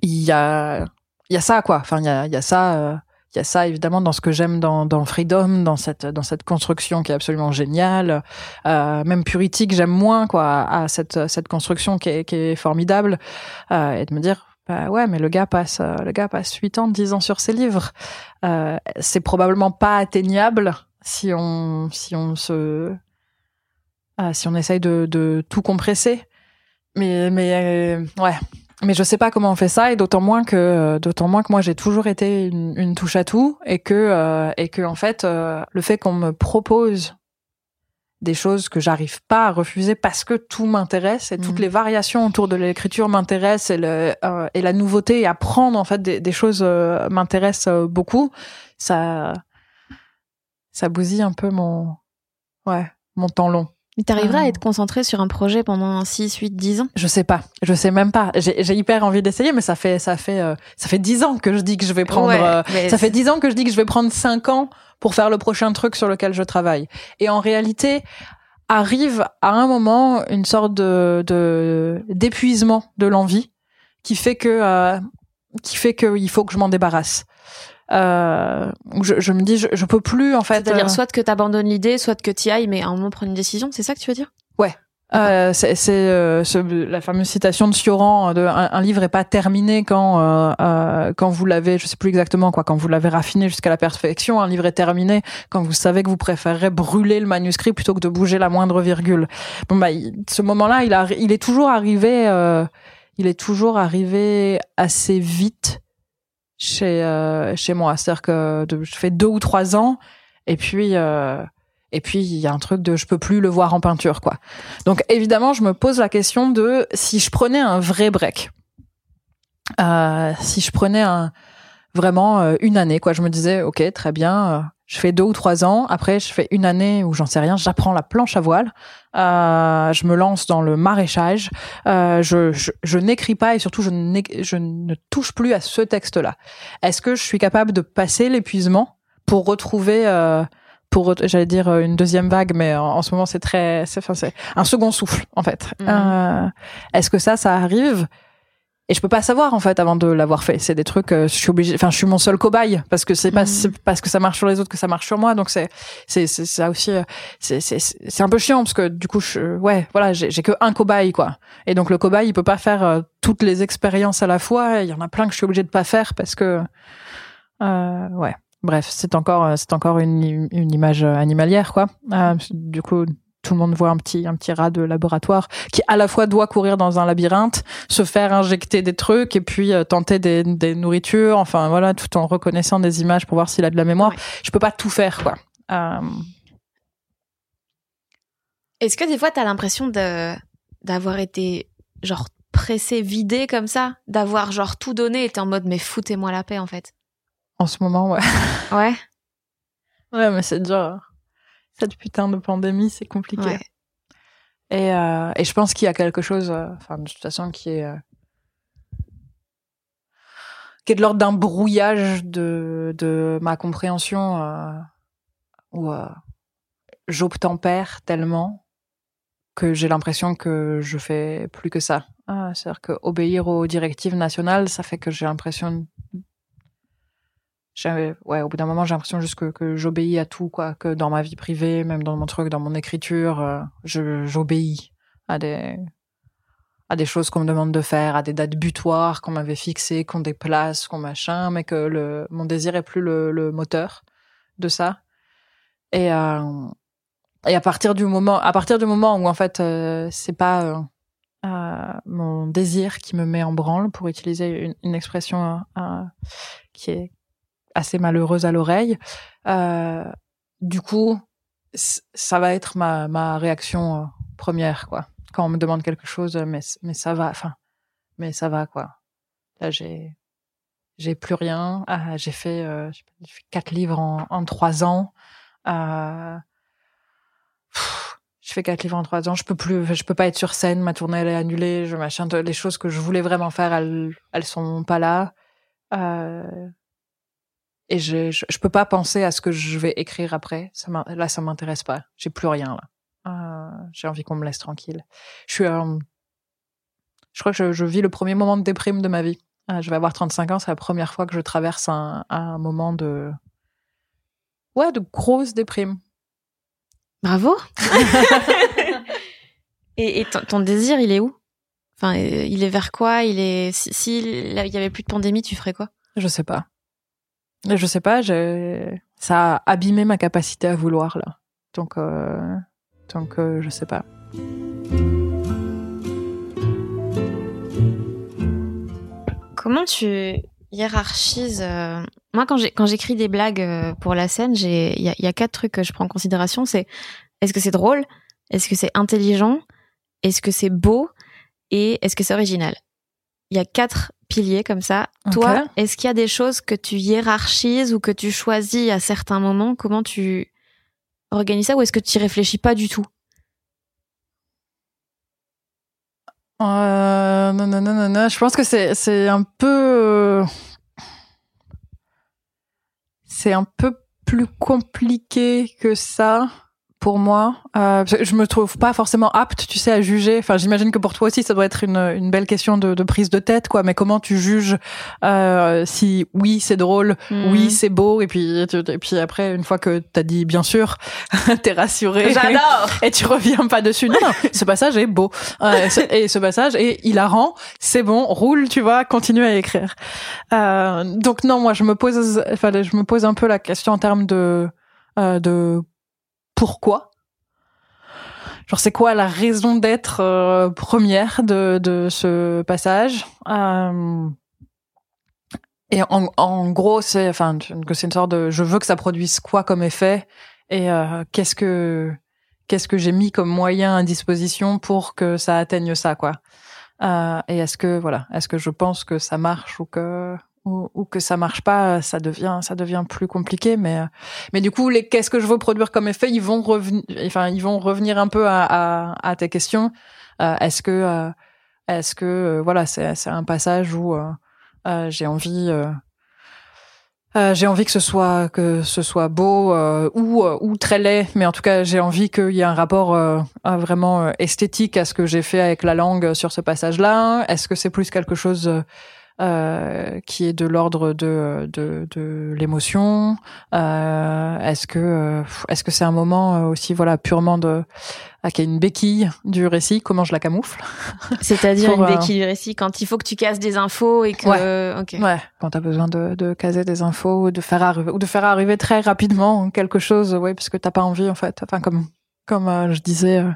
il y a y a ça quoi. Enfin, il y a il y a ça. Il y a ça évidemment dans ce que j'aime dans, dans Freedom, dans cette dans cette construction qui est absolument géniale. même Puritique, j'aime moins quoi à cette cette construction qui est, qui est formidable. et de me dire bah ouais, mais le gars passe, euh, le gars passe 8 ans, 10 ans sur ses livres. Euh, c'est probablement pas atteignable si on, si on se, euh, si on essaye de, de tout compresser. Mais, mais euh, ouais, mais je sais pas comment on fait ça et d'autant moins que d'autant moins que moi j'ai toujours été une, une, touche à tout et que euh, et que en fait euh, le fait qu'on me propose des choses que j'arrive pas à refuser parce que tout m'intéresse et toutes Mhm. les variations autour de l'écriture m'intéressent et le euh, et la nouveauté et apprendre en fait des, des choses euh, m'intéresse euh, beaucoup ça ça bousille un peu mon ouais mon temps long Mais t'arriveras Ah. à être concentré sur un projet pendant 6, 8, 10 ans? Je sais pas, je sais même pas. J'ai j'ai hyper envie d'essayer, mais ça fait ça fait euh, ça fait dix ans que je dis que je vais prendre. Ouais, euh, ça fait dix ans que je dis que je vais prendre cinq ans pour faire le prochain truc sur lequel je travaille. Et en réalité, arrive à un moment une sorte de de- d'épuisement de l'envie qui fait que euh, qui fait qu'il faut que je m'en débarrasse. Euh, je, je me dis je, je peux plus en fait. C'est-à-dire euh, soit que t'abandonnes l'idée, soit que t'y ailles, mais à un moment prendre une décision, c'est ça que tu veux dire? Euh, c'est euh, ce- la fameuse citation de Sioran de un, un livre est pas terminé quand euh, euh, quand vous l'avez je sais plus exactement quoi quand vous l'avez raffiné jusqu'à la perfection un livre est terminé quand vous savez que vous préférerez brûler le manuscrit plutôt que de bouger la moindre virgule. Bon bah il- ce moment-là il a il est toujours arrivé euh, il est toujours arrivé assez vite chez euh, chez moi. C'est-à-dire que de, je fais deux ou trois ans et puis euh, et puis il y a un truc de je peux plus le voir en peinture quoi. Donc évidemment, je me pose la question de si je prenais un vrai break, Euh, si je prenais un vraiment euh, une année quoi. Je me disais ok très bien, euh, je fais deux ou trois ans. Après, je fais une année où j'en sais rien. J'apprends la planche à voile. Euh, je me lance dans le maraîchage. Euh, je, je, je n'écris pas et surtout je, je ne touche plus à ce texte-là. Est-ce que je suis capable de passer l'épuisement pour retrouver euh, pour j'allais dire euh, une deuxième vague mais en, en ce moment c'est très c'est enfin, c'est un second souffle en fait Mhm. Euh, est-ce que ça ça arrive? Et je peux pas savoir en fait avant de l'avoir fait. C'est des trucs euh, je suis obligée enfin je suis mon seul cobaye parce que c'est pas Mhm. parce que ça marche sur les autres que ça marche sur moi. Donc c'est c'est ça aussi euh, c'est c'est c'est un peu chiant parce que du coup je ouais voilà j'ai j'ai que un cobaye quoi. Et donc le cobaye il peut pas faire euh, toutes les expériences à la fois. Il y en a plein que je suis obligée de pas faire parce que euh, ouais. Bref, c'est encore c'est encore une, une image animalière quoi. Euh, du coup, tout le monde voit un petit un petit rat de laboratoire qui à la fois doit courir dans un labyrinthe, se faire injecter des trucs et puis euh, tenter des, des nourritures, enfin voilà, tout en reconnaissant des images pour voir s'il a de la mémoire. Ouais. Je peux pas tout faire quoi. Euh, Est-ce que des fois t'as l'impression de d'avoir été genre pressé, vidé comme ça, d'avoir genre tout donné et t'es en mode mais foutez-moi la paix en fait. en ce moment, ouais. Ouais. Ouais, mais c'est dur. Cette putain de pandémie, c'est compliqué. Ouais. Et, euh, et je pense qu'il y a quelque chose, euh, enfin, de toute façon, qui est, euh, qui est de l'ordre d'un brouillage de, de ma compréhension, euh, où euh, j'obtempère tellement que j'ai l'impression que je fais plus que ça. Ah, C'est-à-dire que obéir aux directives nationales, ça fait que j'ai l'impression ouais, au bout d'un moment, j'ai l'impression juste que, que j'obéis à tout, quoi, que dans ma vie privée, même dans mon truc, dans mon écriture, euh, je, j'obéis à des, à des choses qu'on me demande de faire, à des dates butoirs qu'on m'avait fixées, qu'on déplace, qu'on machin, mais que le, mon désir est plus le, le moteur de ça. Et, euh, et à partir du moment, à partir du moment où en fait, euh, c'est pas euh, euh, mon désir qui me met en branle, pour utiliser une, une expression euh, qui est assez malheureuse à l'oreille. Euh, du coup, ça va être ma, ma réaction euh, première, quoi. Quand on me demande quelque chose, mais, mais ça va, enfin, mais ça va, quoi. Là, j'ai, j'ai plus rien. Ah, j'ai fait, euh, fait quatre livres en, en trois ans. Euh, je fais quatre livres en trois ans. Je peux plus, je peux pas être sur scène. Ma tournée est annulée. Je machin. Les choses que je voulais vraiment faire, elles, elles sont pas là. Euh, et je, je, je peux pas penser à ce que je vais écrire après. Ça là, ça m'intéresse pas. J'ai plus rien là. Euh, j'ai envie qu'on me laisse tranquille. Je suis, euh, je crois que je, je vis le premier moment de déprime de ma vie. Euh, je vais avoir 35 ans. C'est la première fois que je traverse un, un moment de, ouais, de grosse déprime. Bravo. et et ton, ton désir, il est où? Enfin, euh, il est vers quoi? Il est si, si il y avait plus de pandémie, tu ferais quoi? Je sais pas. Je sais pas. Ça a abîmé ma capacité à vouloir là. Donc, euh, donc, euh, je sais pas. comment tu hiérarchises euh, Moi, quand j'écris des blagues pour la scène, il y y a quatre trucs que je prends en considération. C'est est-ce que c'est drôle? Est-ce que c'est intelligent? Est-ce que c'est beau? Et est-ce que c'est original? Il y a quatre piliers comme ça. Toi, est-ce qu'il y a des choses que tu hiérarchises ou que tu choisis à certains moments? Comment tu organises ça ou est-ce que tu y réfléchis pas du tout? Euh, non, non, non, non, non. Je pense que c'est, c'est un peu, c'est un peu plus compliqué que ça pour moi. Euh, je me trouve pas forcément apte, tu sais, à juger. Enfin, j'imagine que pour toi aussi, ça doit être une, une belle question de, de prise de tête, quoi. Mais comment tu juges euh, si oui, c'est drôle, Mhm. oui, c'est beau, et puis et puis après, une fois que t'as dit bien sûr, t'es rassuré. J'adore Et tu reviens pas dessus. Non, non, ce passage est beau. Euh, ce- et ce passage est hilarant. C'est bon, roule, tu vois, continue à écrire. Euh, donc non, moi je me pose, enfin, je me pose un peu la question en termes de euh, de pourquoi? Genre c'est quoi la raison d'être euh, première de de ce passage? Euh, et en, en gros, c'est enfin que c'est une sorte de je veux que ça produise quoi comme effet? Et euh, qu'est-ce que qu'est-ce que j'ai mis comme moyen à disposition pour que ça atteigne ça quoi? Euh, et est-ce que voilà, est-ce que je pense que ça marche ou que ou, ou que ça marche pas, ça devient ça devient plus compliqué. Mais mais du coup, les qu'est-ce que je veux produire comme effet, ils vont revenir, enfin ils vont revenir un peu à à, à tes questions. Euh, est-ce que euh, est-ce que euh, voilà, c'est c'est un passage où euh, euh, j'ai envie euh, j'ai envie que ce soit que ce soit beau ou ou très laid, mais en tout cas j'ai envie qu'il y ait un rapport vraiment esthétique à ce que j'ai fait avec la langue sur ce passage-là. Est-ce que c'est plus quelque chose euh, qui est de l'ordre de de, de l'émotion euh, Est-ce que euh, est-ce que c'est un moment aussi voilà purement de ah, qui est une béquille du récit Comment je la camoufle? C'est-à-dire une béquille du récit quand il faut que tu casses des infos et que ok. Ouais, quand t'as besoin de, de caser des infos ou de faire arriver ou de faire arriver très rapidement quelque chose, ouais, parce que t'as pas envie en fait. Enfin comme comme euh, je disais euh,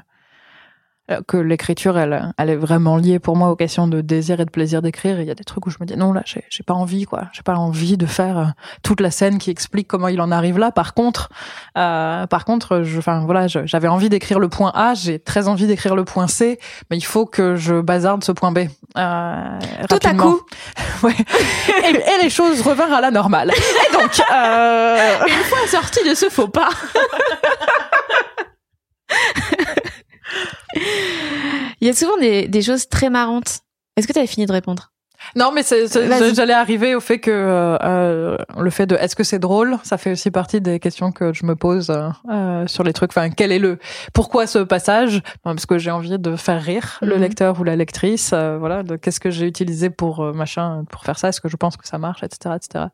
que l'écriture elle elle est vraiment liée pour moi aux questions de désir et de plaisir d'écrire. Il y a des trucs où je me dis non là j'ai pas envie quoi, j'ai pas envie de faire euh, toute la scène qui explique comment il en arrive là. Par contre, euh, par contre, enfin voilà, j'avais envie d'écrire le point A, j'ai très envie d'écrire le point C, mais il faut que je bazarde ce point B. Euh, Tout à coup, Ouais. et, et les choses revinrent à la normale. Et donc, euh, une fois sorti de ce faux pas. Il y a souvent des, des choses très marrantes. Est-ce que tu avais fini de répondre? Non, mais j'allais arriver au fait que euh, euh, le fait de est-ce que c'est drôle, ça fait aussi partie des questions que je me pose euh, euh, sur les trucs. Enfin, quel est le pourquoi ce passage? Non, Parce que j'ai envie de faire rire le Mhm. lecteur ou la lectrice. euh, voilà, de qu'est-ce que j'ai utilisé pour machin pour faire ça Est-ce que je pense que ça marche, etc., etc.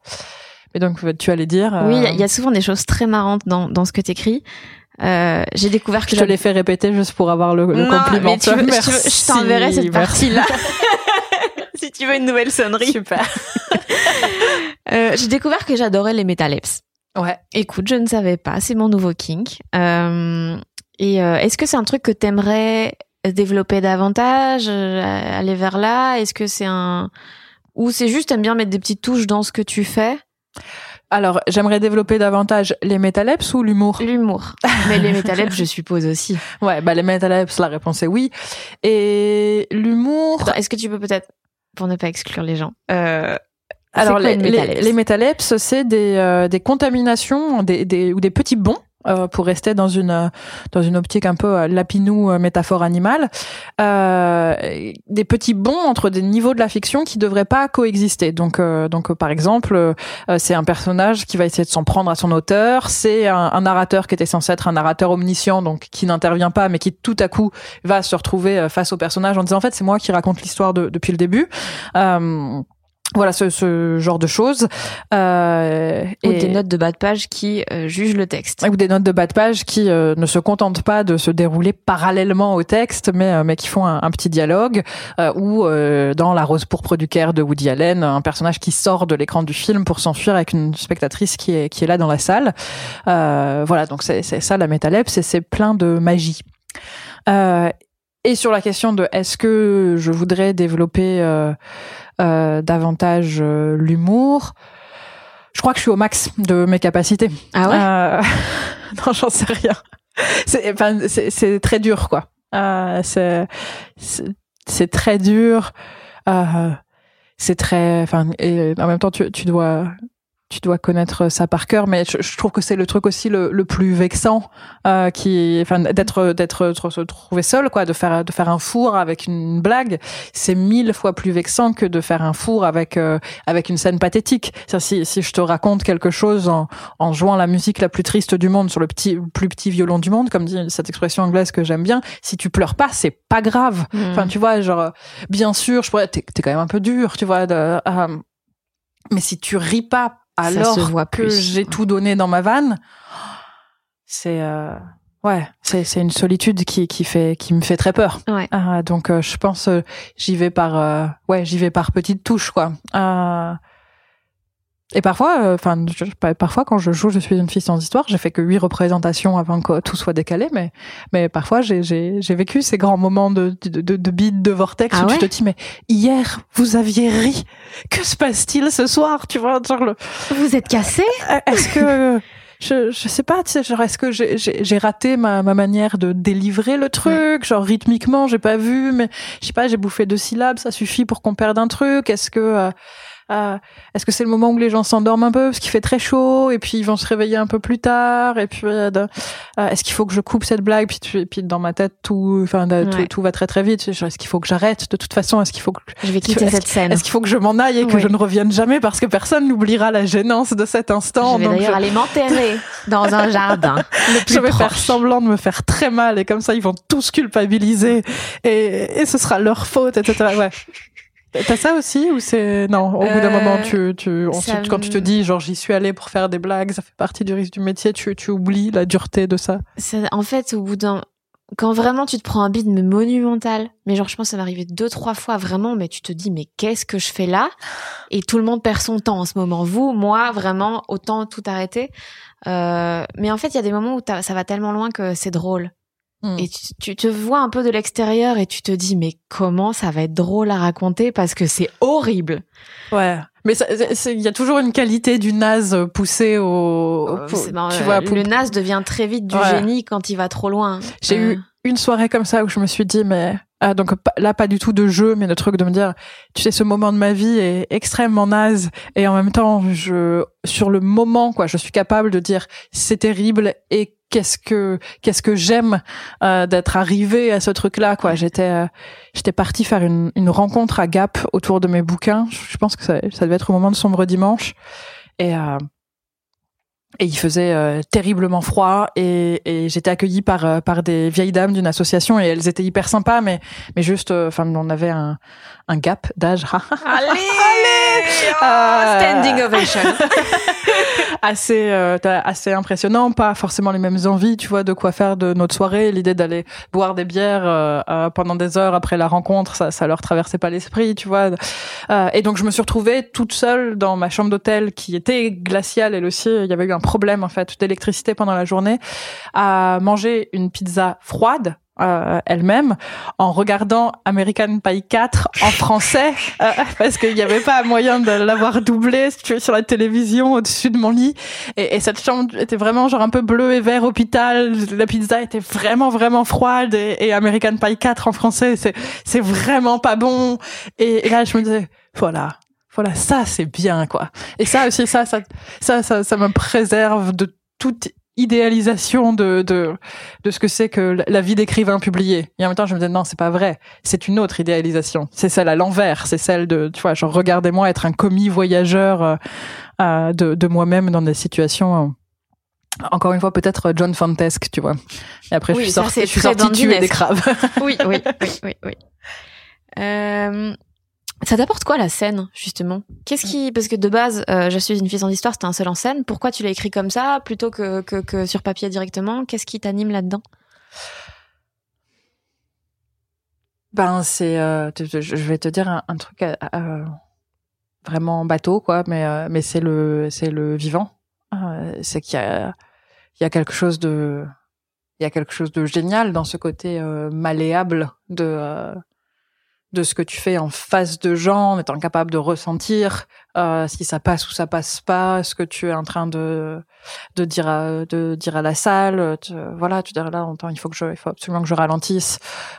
Et donc, tu allais dire. Oui, il y y, a souvent des choses très marrantes dans, dans ce que t'écris. Euh, J'ai découvert que je te l'ai fait répéter juste pour avoir le, le Non, compliment. mais tu veux- Merci, veux- je t'enverrai cette partie-là. si tu veux une nouvelle sonnerie. Super. Euh, J'ai découvert que j'adorais les métaleps. Ouais. Écoute, je ne savais pas, c'est mon nouveau kink. Euh, et euh, est-ce que c'est un truc que t'aimerais développer davantage, euh, aller vers là? Est-ce que c'est un ou c'est juste t'aimes bien mettre des petites touches dans ce que tu fais? Alors, j'aimerais développer davantage les métaleps ou l'humour? L'humour. Mais les métaleps, je suppose aussi. Ouais, bah les métaleps, la réponse est oui. Et l'humour. Est-ce que tu peux peut-être, pour ne pas exclure les gens, euh, Alors, quoi les, les métaleps, c'est des, euh, des contaminations des, des, ou des petits bons. Euh, pour rester dans une euh, dans une optique un peu euh, lapinou euh, métaphore animale, euh, des petits bonds entre des niveaux de la fiction qui devraient pas coexister. Donc euh, donc par exemple, c'est un personnage qui va essayer de s'en prendre à son auteur, c'est un, narrateur qui était censé être un narrateur omniscient, donc qui n'intervient pas, mais qui tout à coup va se retrouver face au personnage en disant en fait c'est moi qui raconte l'histoire de- depuis le début. Voilà ce, ce genre de choses. Euh, ou et- des notes de bas de page qui euh, jugent le texte ou des notes de bas de page qui euh, ne se contentent pas de se dérouler parallèlement au texte, mais euh, mais qui font un, un petit dialogue. euh, ou euh, dans La Rose pourpre du Caire de Woody Allen, un personnage qui sort de l'écran du film pour s'enfuir avec une spectatrice qui est qui est là dans la salle. Euh, voilà, donc c'est c'est ça la métalepse et c'est plein de magie. Euh, et sur la question de est-ce que je voudrais développer davantage l'humour, je crois que je suis au max de mes capacités. Ah ouais? Non, j'en sais rien. C'est enfin, très dur, quoi. c'est c'est très dur. Euh, c'est très, enfin, et en même temps, tu, tu dois, tu dois connaître ça par cœur, mais je, trouve que c'est le truc aussi le, le plus vexant, euh, qui, enfin, d'être, d'être, se trouver seul, quoi, de faire, de faire un four avec une blague, c'est mille fois plus vexant que de faire un four avec, euh, avec une scène pathétique. Si, si je te raconte quelque chose en, en jouant la musique la plus triste du monde sur le petit, plus petit violon du monde, comme dit cette expression anglaise que j'aime bien, si tu pleures pas, c'est pas grave. Mmh. Enfin, tu vois, genre, bien sûr, je pourrais, t'es quand même un peu dur, tu vois, de, euh, mais si tu ris pas alors que j'ai tout donné dans ma vanne, c'est euh, ouais, c'est c'est une solitude qui qui fait qui me fait très peur. Ouais. Euh, donc euh, je pense euh, j'y vais par euh, ouais j'y vais par petites touches quoi. Et parfois, euh, enfin, parfois quand je joue, je suis une fille sans histoire. J'ai fait que huit représentations avant que tout soit décalé, mais mais parfois j'ai j'ai j'ai vécu ces grands moments de de de, de bide, de vortex ah où tu te dis mais hier vous aviez ri, que se passe-t-il ce soir Tu vois, genre le. Vous êtes cassé euh, Est-ce que je, je sais pas, tu sais, genre est-ce que j'ai, j'ai, raté ma, ma manière de délivrer le truc, genre rythmiquement, j'ai pas vu, mais je sais pas, j'ai bouffé deux syllabes, ça suffit pour qu'on perde un truc? Est-ce que euh, euh, est-ce que c'est le moment où les gens s'endorment un peu parce qu'il fait très chaud et puis ils vont se réveiller un peu plus tard et puis euh, euh, est-ce qu'il faut que je coupe cette blague puis, et puis dans ma tête tout enfin tout, va très très vite. Est-ce qu'il faut que j'arrête de toute façon? Est-ce qu'il faut que je vais quitter cette scène. est-ce qu'il faut que je m'en aille et que je ne revienne jamais parce que personne n'oubliera la gênance de cet instant? Je vais d'ailleurs aller m'enterrer dans un jardin le plus je vais proche. faire semblant de me faire très mal et comme ça ils vont tous culpabiliser et, et ce sera leur faute etc ouais T'as ça aussi ou c'est non au bout d'un moment tu tu ensuite, quand tu te dis genre j'y suis allée pour faire des blagues ça fait partie du risque du métier tu tu oublies la dureté de ça. En fait au bout d'un quand vraiment tu te prends un bide mais monumental mais genre je pense que ça m'est arrivé deux trois fois vraiment mais tu te dis mais qu'est-ce que je fais là? Et tout le monde perd son temps en ce moment. Vous moi vraiment autant tout arrêter. Euh, mais en fait il y a des moments où ça va tellement loin que c'est drôle Hmm. Et tu, te vois un peu de l'extérieur et tu te dis mais comment ça va être drôle à raconter parce que c'est horrible. Ouais. Mais il y a toujours une qualité du naze poussé au. Euh, tu vois, le naze devient très vite du génie quand il va trop loin. J'ai eu une soirée comme ça où je me suis dit mais ah, donc là pas du tout de jeu mais le truc de me dire tu sais ce moment de ma vie est extrêmement naze et en même temps je sur le moment quoi je suis capable de dire c'est terrible et qu'est-ce que qu'est-ce que j'aime euh, d'être arrivé à ce truc-là quoi. J'étais euh, j'étais partie faire une, une rencontre à Gap autour de mes bouquins. Je pense que ça, ça devait être au moment de Sombre Dimanche et euh, et il faisait euh, terriblement froid et, et j'étais accueillie par euh, par des vieilles dames d'une association et elles étaient hyper sympas mais mais juste enfin on avait un un gap d'âge. Allez, allez! Oh, standing ovation. assez euh, assez impressionnant pas forcément les mêmes envies tu vois de quoi faire de notre soirée l'idée d'aller boire des bières euh, pendant des heures après la rencontre ça ça leur traversait pas l'esprit tu vois. Et donc je me suis retrouvée toute seule dans ma chambre d'hôtel qui était glaciale elle aussi. Il y avait eu un problème en fait d'électricité pendant la journée, à manger une pizza froide euh, elle-même en regardant American Pie 4 en français euh, parce qu'il n'y avait pas moyen de l'avoir doublé sur la télévision au-dessus de mon lit. Et, et, cette chambre était vraiment genre un peu bleu et vert hôpital. La pizza était vraiment vraiment froide. Et, et American Pie 4 en français c'est c'est vraiment pas bon. Et, et là je me disais voilà voilà, ça c'est bien quoi. Et ça aussi, ça, ça, ça, ça, ça me préserve de toute idéalisation de, de, de ce que c'est que la vie d'écrivain publié. Et en même temps, je me disais, non, c'est pas vrai. C'est une autre idéalisation. C'est celle à l'envers. C'est celle de, tu vois, genre, regardez-moi être un commis voyageur euh, euh de, de moi-même dans des situations... Euh, encore une fois, peut-être John Fantesque, tu vois. Et après, je suis sortie, je suis sortie tuer des crabes. oui, oui, oui, oui, oui. Euh, ça t'apporte quoi la scène justement? Qu'est-ce qui parce que de base euh, je suis une fille sans histoire c'était un seul en scène. Pourquoi tu l'as écrit comme ça plutôt que, que, sur papier directement? Qu'est-ce qui t'anime là-dedans? Ben c'est euh, je vais te dire un, truc euh, vraiment bateau quoi mais mais c'est le c'est le vivant. C'est qu'il y a quelque chose de il y a quelque chose de génial dans ce côté euh, malléable de euh, de ce que tu fais en face de gens, en étant capable de ressentir euh, si ça passe ou ça passe pas, ce que tu es en train de de dire à, de dire à la salle. Voilà, tu dis là, temps, il faut que je, il faut absolument que je ralentisse.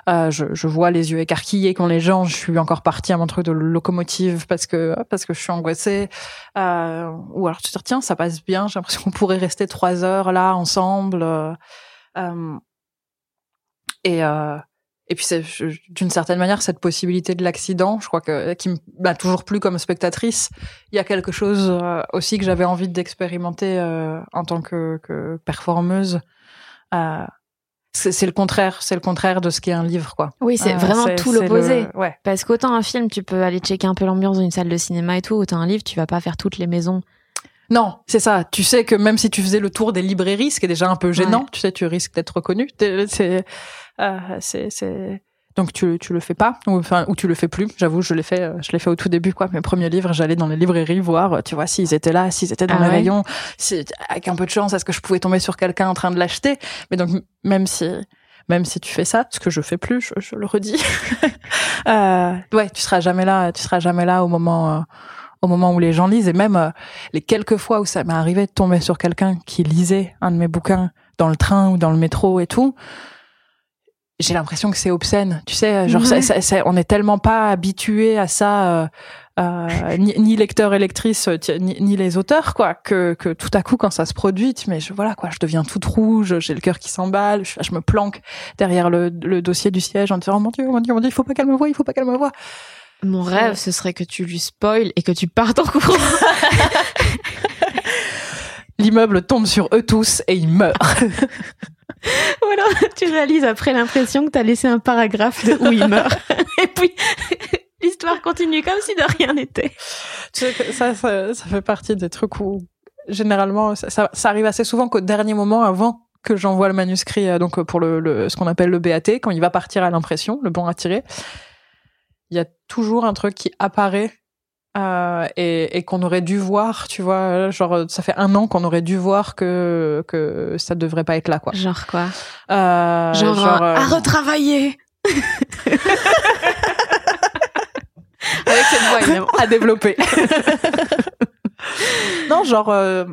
Euh, je, je vois les yeux écarquillés quand les gens. Je suis encore partie à mon truc de locomotive parce que parce que je suis angoissée. Euh, ou alors tu te dis tiens, ça passe bien. J'ai l'impression qu'on pourrait rester trois heures là ensemble. Euh, et euh, et puis c'est d'une certaine manière cette possibilité de l'accident, je crois que qui m'a toujours plu comme spectatrice. Il y a quelque chose euh, aussi que j'avais envie d'expérimenter euh, en tant que, que performeuse. Euh, c'est le contraire, c'est le contraire de ce qu'est un livre, quoi. Oui, c'est vraiment tout l'opposé. Ouais. Parce qu'autant un film, tu peux aller checker un peu l'ambiance d'une salle de cinéma et tout, autant un livre, tu vas pas faire toutes les maisons. Non, c'est ça. Tu sais que même si tu faisais le tour des librairies, ce qui est déjà un peu gênant, tu sais, tu risques d'être reconnu. C'est euh, c'est c'est donc tu tu le fais pas ou enfin ou tu le fais plus. J'avoue, je l'ai fait euh, je l'ai fait au tout début quoi. Mes premiers livres, j'allais dans les librairies voir, tu vois, s'ils étaient là, s'ils étaient dans ah les rayons, si avec un peu de chance, est-ce que je pouvais tomber sur quelqu'un en train de l'acheter? Mais donc même si même si tu fais ça, ce que je fais plus, je, je le redis. euh, ouais, tu seras jamais là, tu seras jamais là au moment euh, au moment où les gens lisent et même euh, les quelques fois où ça m'est arrivé de tomber sur quelqu'un qui lisait un de mes bouquins dans le train ou dans le métro et tout j'ai l'impression que c'est obscène. Tu sais, genre, ça, ça, on est tellement pas habitué à ça, euh, euh, ni, ni lecteurs et lectrices, ni, ni, les auteurs, quoi, que, que tout à coup, quand ça se produit, mais je, voilà, quoi, je deviens toute rouge, j'ai le cœur qui s'emballe, je, je, me planque derrière le, le, dossier du siège en disant, oh mon Dieu, mon Dieu, mon Dieu, il faut pas qu'elle me voie, il faut pas qu'elle me voie. Mon rêve, ce serait que tu lui spoil et que tu partes en courant. L'immeuble tombe sur eux tous et ils meurent. Ou alors tu réalises après l'impression que tu as laissé un paragraphe de où il meurt. Et puis l'histoire continue comme si de rien n'était. Tu sais ça, ça, ça, fait partie des trucs où généralement ça, ça, ça arrive assez souvent qu'au dernier moment avant que j'envoie le manuscrit euh, donc pour le, le ce qu'on appelle le BAT quand il va partir à l'impression, le bon à tirer. Il y a toujours un truc qui apparaît euh, et, et qu'on aurait dû voir, tu vois, genre ça fait un an qu'on aurait dû voir que que ça devrait pas être là, quoi. Genre quoi? Euh, Genre, genre euh, à retravailler. Avec cette voix évidemment. à développer. non, genre. Euh...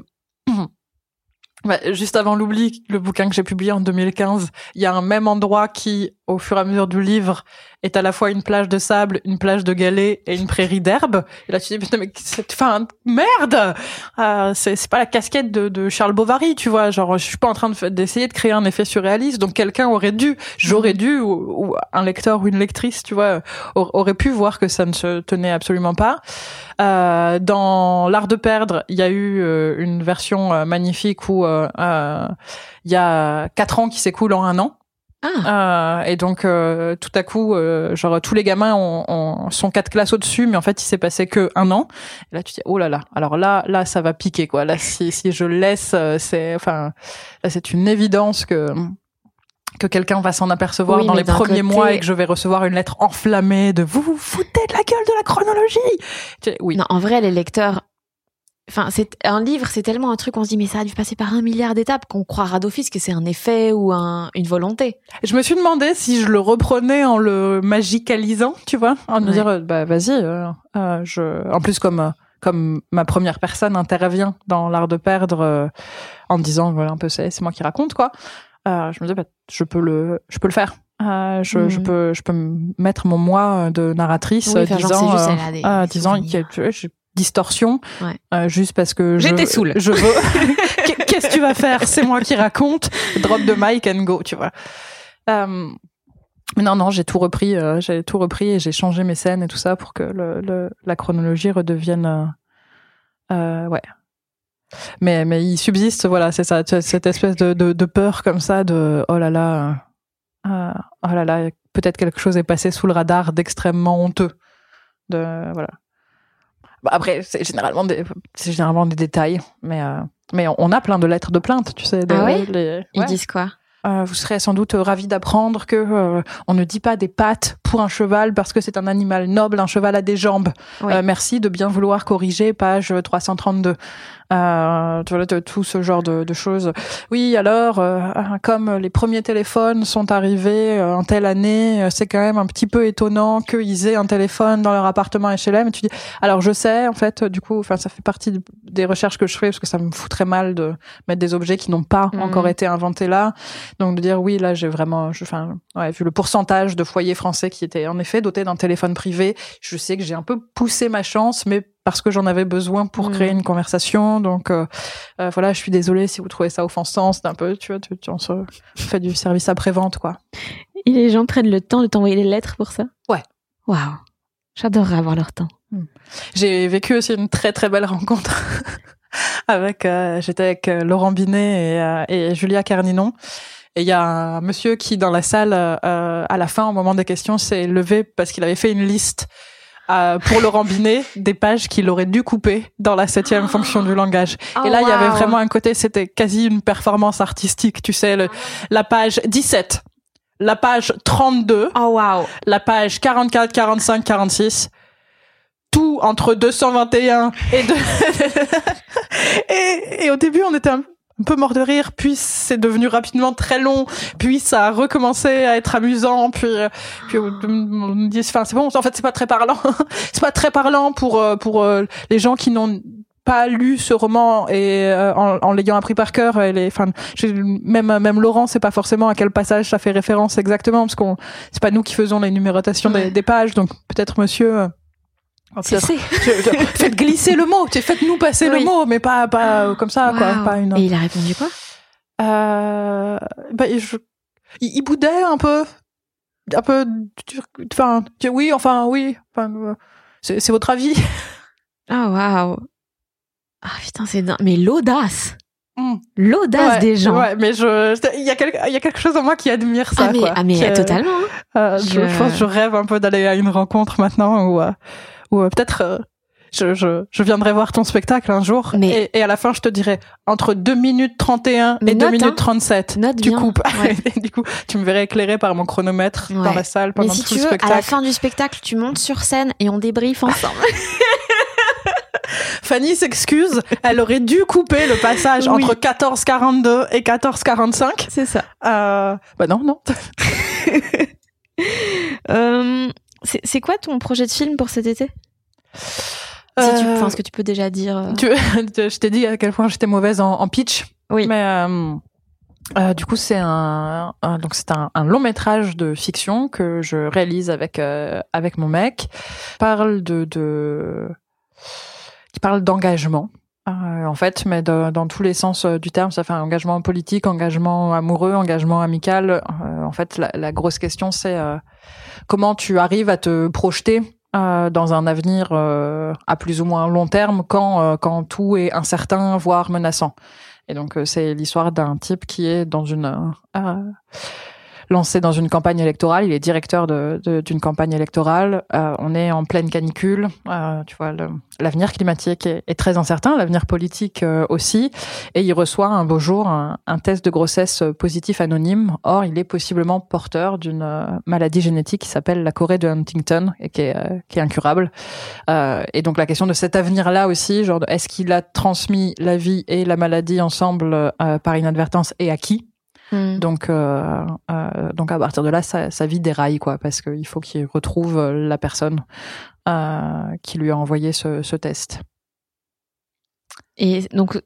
Bah, juste avant l'oubli, le bouquin que j'ai publié en 2015, il y a un même endroit qui, au fur et à mesure du livre, est à la fois une plage de sable, une plage de galets et une prairie d'herbe. Et là, tu dis, putain, mais c'est, enfin, merde! Euh, c'est, c'est pas la casquette de, de, Charles Bovary, tu vois. Genre, je suis pas en train de, d'essayer de créer un effet surréaliste. Donc, quelqu'un aurait dû, j'aurais dû, ou, un lecteur ou une lectrice, tu vois, aurait pu voir que ça ne se tenait absolument pas. Euh, dans L'Art de perdre, il y a eu euh, une version euh, magnifique où euh, il y a quatre ans qui s'écoulent en un an. Ah. Euh, et donc euh, tout à coup, euh, genre tous les gamins ont, ont, sont quatre classes au-dessus, mais en fait il s'est passé que un an. Et là tu dis oh là là. Alors là, là ça va piquer quoi. Là si si je laisse, euh, c'est enfin là c'est une évidence que que quelqu'un va s'en apercevoir dans les premiers mois et que je vais recevoir une lettre enflammée de vous vous foutez de la gueule de la chronologie. Oui. Non, en vrai les lecteurs Enfin, c'est un livre, c'est tellement un truc, on se dit mais ça a dû passer par un milliard d'étapes qu'on croira d'office que c'est un effet ou un, une volonté. Je me suis demandé si je le reprenais en le magicalisant, tu vois, en me dire bah vas-y, euh, euh, je. En plus comme euh, comme ma première personne intervient dans l'art de perdre euh, en disant voilà un peu c'est c'est moi qui raconte quoi. je me disais bah, je peux le je peux le faire. je, je, mhm. peux je peux mettre mon moi de narratrice oui, disant juste, disant que distorsion euh, juste parce que j'étais saoul je veux qu'est-ce que tu vas faire? C'est moi qui raconte. Drop the mic and go tu vois. Euh, non non j'ai tout repris euh, j'ai tout repris et j'ai changé mes scènes et tout ça pour que le, le la chronologie redevienne euh, euh, ouais. Mais mais il subsiste voilà c'est ça cette espèce de, de, de peur comme ça de oh là là euh, oh là là peut-être quelque chose est passé sous le radar d'extrêmement honteux. De voilà bah, après, c'est généralement des, c'est généralement des détails, mais euh, mais on a plein de lettres de plainte, tu sais. ah oui les... Ils disent quoi? Euh, Vous serez sans doute ravis d'apprendre que euh, on ne dit pas des pattes pour un cheval parce que c'est un animal noble, un cheval a des jambes. Oui. Euh, merci de bien vouloir corriger page 332. Euh, tout ce genre de, de choses. Oui, alors, euh, comme les premiers téléphones sont arrivés euh, en telle année, c'est quand même un petit peu étonnant qu'ils aient un téléphone dans leur appartement HLM. Et tu dis, alors je sais, en fait, du coup, enfin, ça fait partie de- des recherches que je fais parce que ça me foutrait mal de mettre des objets qui n'ont pas Mhm. encore été inventés là. Donc de dire oui, là, j'ai vraiment, enfin, ouais, vu le pourcentage de foyers français qui étaient en effet dotés d'un téléphone privé, je sais que j'ai un peu poussé ma chance, mais parce que j'en avais besoin pour créer une conversation. Donc euh, euh, voilà, je suis désolée si vous trouvez ça offensant, c'est un peu, tu vois, tu, tu, on se fait du service après vente, quoi. Et les gens prennent le temps de t'envoyer des lettres pour ça? Ouais. Waouh. J'adorerais avoir leur temps. J'ai vécu aussi une très très belle rencontre avec, euh, j'étais avec Laurent Binet et, et Julia Carninon. Et il y a un monsieur qui, dans la salle, euh, à la fin, au moment des questions, s'est levé parce qu'il avait fait une liste euh, pour Laurent Binet des pages qu'il aurait dû couper dans la septième fonction du langage. et là, il y avait vraiment un côté, c'était quasi une performance artistique, tu sais, le, la page 17, la page 32, Oh waouh. la page 44, 45, 46, tout entre 221 et deux. et, et au début, on était un, un peu mort de rire, puis c'est devenu rapidement très long, puis ça a recommencé à être amusant, puis, euh, puis on on me dit, enfin, c'est bon, en fait, c'est pas très parlant. c'est pas très parlant pour, euh, pour euh, les gens qui n'ont pas lu ce roman et euh, en, en l'ayant appris par cœur et les enfin même même Laurent sait pas forcément à quel passage ça fait référence exactement parce qu'on c'est pas nous qui faisons les numérotations des, des pages donc peut-être monsieur euh, faites glisser le mot faites-nous passer Oui. le mot mais pas pas euh, comme ça quoi pas une Et il a répondu quoi? Euh, bah, je, il, il boudait un peu un peu enfin oui enfin oui enfin euh, c'est votre avis Ah waouh. Ah putain, c'est dingue. Mais l'audace. Mm. L'audace Ouais, des gens. Ouais, mais je, il y a quelque, il y a quelque chose en moi qui admire ça, ah mais, quoi. ah, mais Que- totalement. hein. euh, je... Je- pense je rêve un peu d'aller à une rencontre maintenant ou, euh, ou euh, peut-être, euh, je, je, je viendrai voir ton spectacle un jour. Mais- Et, et à la fin, je te dirai entre 2 minutes 31 Mais et 2 note, minutes hein. 37. Note tu bien. coupes. Ouais. Et du coup, tu me verrais éclairé par mon chronomètre dans la salle Mais pendant si tout tu le veux, à spectacle. la fin du spectacle, tu montes sur scène et on débriefe ensemble. Fanny s'excuse. Elle aurait dû couper le passage Oui. entre 14h42 et 14h45. c'est ça. Euh, bah non, non. Euh, c'est c'est quoi ton projet de film pour cet été? Si tu, Euh, ce que tu peux déjà dire. euh. Tu, je t'ai dit à quel point j'étais mauvaise en, en pitch. Oui. Mais euh, euh, du coup, c'est un, un- donc c'est un, un long métrage de fiction que je réalise avec euh, avec mon mec. Parle de, de qui parle d'engagement. Euh, en fait, mais de- dans tous les sens euh, du terme, ça fait un engagement politique, engagement amoureux, engagement amical. Euh, en fait, la, la grosse question, c'est euh, comment tu arrives à te projeter euh, dans un avenir euh, à plus ou moins long terme quand quand tout est incertain voire menaçant. Et donc c'est l'histoire d'un type qui est dans une lancé dans une campagne électorale. Il est directeur de- de- d'une campagne électorale. Euh, on est en pleine canicule. Euh, tu vois, l'avenir climatique est, très incertain, l'avenir politique euh, aussi. Et il reçoit un beau jour un, un test de grossesse positif anonyme. Or, il est possiblement porteur d'une euh, maladie génétique qui s'appelle la Corée de Huntington et qui est, euh, qui est incurable. Et donc la question de cet avenir-là aussi, genre est-ce qu'il a transmis la vie et la maladie ensemble par inadvertance et à qui? Hmm. donc, euh, euh, donc à partir de là, sa, sa vie déraille, quoi, parce qu'il faut qu'il retrouve euh, la personne euh, qui lui a envoyé ce, ce test. Et donc,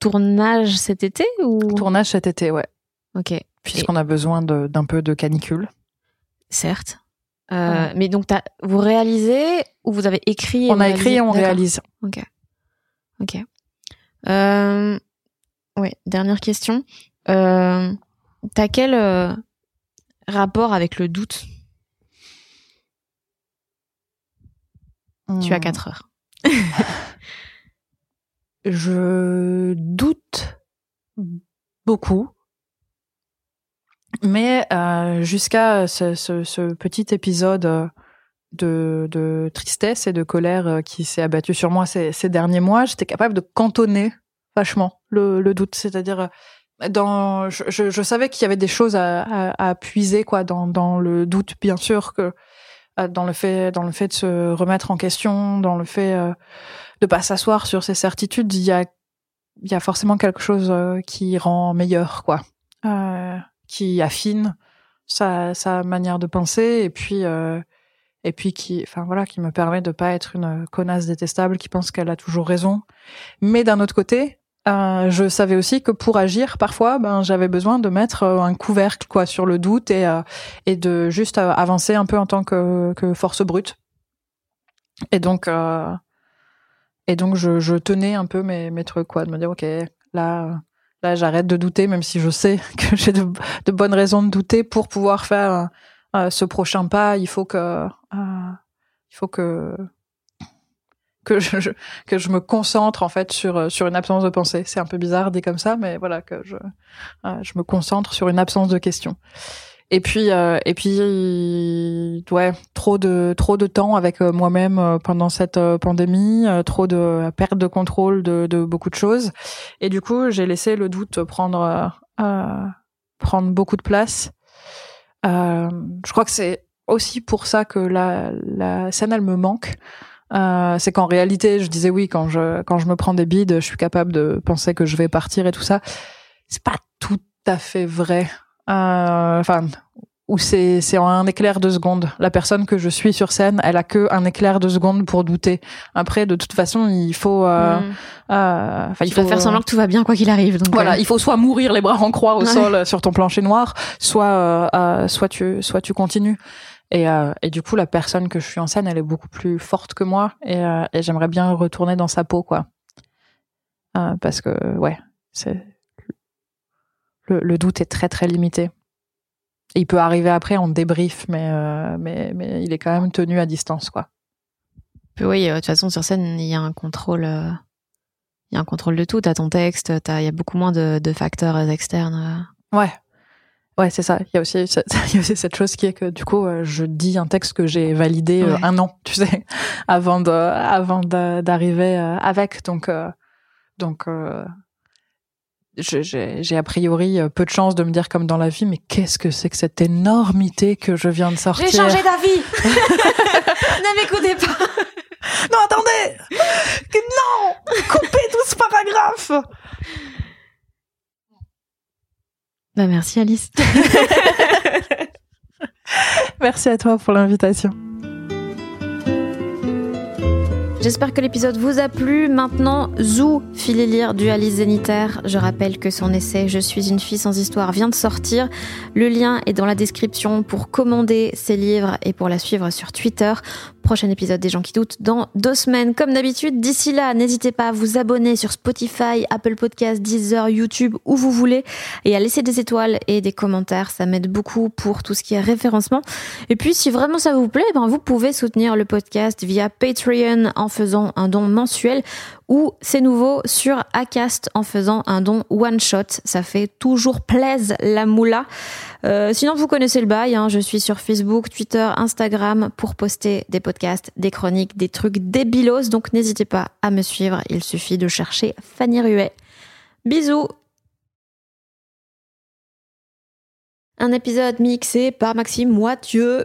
tournage cet été ou? Tournage cet été, ouais, Ok, puisqu'on a besoin d'un peu de canicule. certes. Euh, Ouais. Mais donc, t'as- vous réalisez ou vous avez écrit et on a écrit et on réalise. Ok. Ok. Euh, ouais, dernière question. Euh, T'as quel euh, rapport avec le doute? Tu as Hmm. 4 heures. Je doute beaucoup. Mais euh, jusqu'à ce, petit épisode euh, de, tristesse et de colère qui s'est abattu sur moi ces, derniers mois, j'étais capable de cantonner vachement le, le doute. C'est-à-dire, dans, je, je, savais qu'il y avait des choses à, à, à puiser quoi dans, dans le doute, bien sûr que dans le fait dans le fait de se remettre en question, dans le fait euh, de pas s'asseoir sur ses certitudes, il y a il y a forcément quelque chose qui rend meilleur quoi, qui affine sa sa manière de penser et puis et puis qui, enfin voilà, qui me permet de pas être une connasse détestable qui pense qu'elle a toujours raison. Mais d'un autre côté, euh, je savais aussi que pour agir, parfois, ben j'avais besoin de mettre euh, un couvercle quoi sur le doute et euh, et de juste avancer un peu en tant que, force brute. Et donc et donc je, je tenais un peu mes, mes trucs quoi, de me dire ok là là j'arrête de douter même si je sais que j'ai de, de bonnes raisons de douter pour pouvoir faire euh, ce prochain pas, il faut que, euh, il faut que que je, que je me concentre en fait sur sur une absence de pensée. C'est un peu bizarre dit comme ça, mais voilà que je euh, je me concentre sur une absence de questions. Et puis et puis ouais, trop de trop de temps avec moi-même pendant cette pandémie, trop de perte de contrôle de, de beaucoup de choses. Et du coup, j'ai laissé le doute prendre prendre beaucoup de place. Euh, je crois que c'est aussi pour ça que la, la scène, elle me manque. Euh, c'est qu'en réalité, je disais oui, quand je quand je me prends des bides, je suis capable de penser que je vais partir et tout ça. C'est pas tout à fait vrai. Euh, enfin, où c'est c'est en un éclair de seconde. La personne que je suis sur scène, elle a que un éclair de seconde pour douter. Après, de toute façon, il faut, euh, mm. euh, il faut faire semblant que tout va bien quoi qu'il arrive. Donc voilà, il faut soit mourir les bras en croix au sol euh, sur ton plancher noir, soit euh, soit tu soit tu continues. Et, et du coup, la personne que je suis en scène, elle est beaucoup plus forte que moi, et, et j'aimerais bien retourner dans sa peau, quoi. parce que ouais, c'est le, le doute est très très limité. Il peut arriver après en débrief, mais, euh, mais, mais il est quand même tenu à distance, quoi. Oui, euh, de toute façon, sur scène, il y a un contrôle, euh, il y a un contrôle de tout. T'as ton texte, il y a beaucoup moins de, de facteurs externes. Ouais. Ouais, c'est ça. Il y a aussi, il y a aussi cette chose qui est que du coup, je dis un texte que j'ai validé un an, tu sais, avant de, avant d'arriver avec. Donc, donc, j'ai a priori euh, peu de chance de me dire comme dans la vie, mais qu'est-ce que c'est que cette énormité que je viens de sortir? J'ai changé d'avis. Ne m'écoutez pas. Non, attendez. Non. Coupez tout ce paragraphe Bah merci Alice. merci à toi pour l'invitation. J'espère que l'épisode vous a plu. Maintenant, Zou, filez lire du Alice Zénitaire. Je rappelle que son essai Je suis une fille sans histoire vient de sortir. Le lien est dans la description pour commander ses livres et pour la suivre sur Twitter. Prochain épisode des gens qui doutent dans deux semaines, comme d'habitude. D'ici là, n'hésitez pas à vous abonner sur Spotify, Apple Podcasts, Deezer, YouTube, où vous voulez, et à laisser des étoiles et des commentaires. Ça m'aide beaucoup pour tout ce qui est référencement. Et puis, si vraiment ça vous plaît, ben, vous pouvez soutenir le podcast via Patreon en faisant un don mensuel ou c'est nouveau sur Acast en faisant un don one shot. Ça fait toujours plaise la moula. Euh, sinon, vous connaissez le bail. Hein. Je suis sur Facebook, Twitter, Instagram pour poster des podcasts, des chroniques, des trucs débilos. Donc n'hésitez pas à me suivre. Il suffit de chercher Fanny Ruet. Bisous. Un épisode mixé par Maxime Moitieu.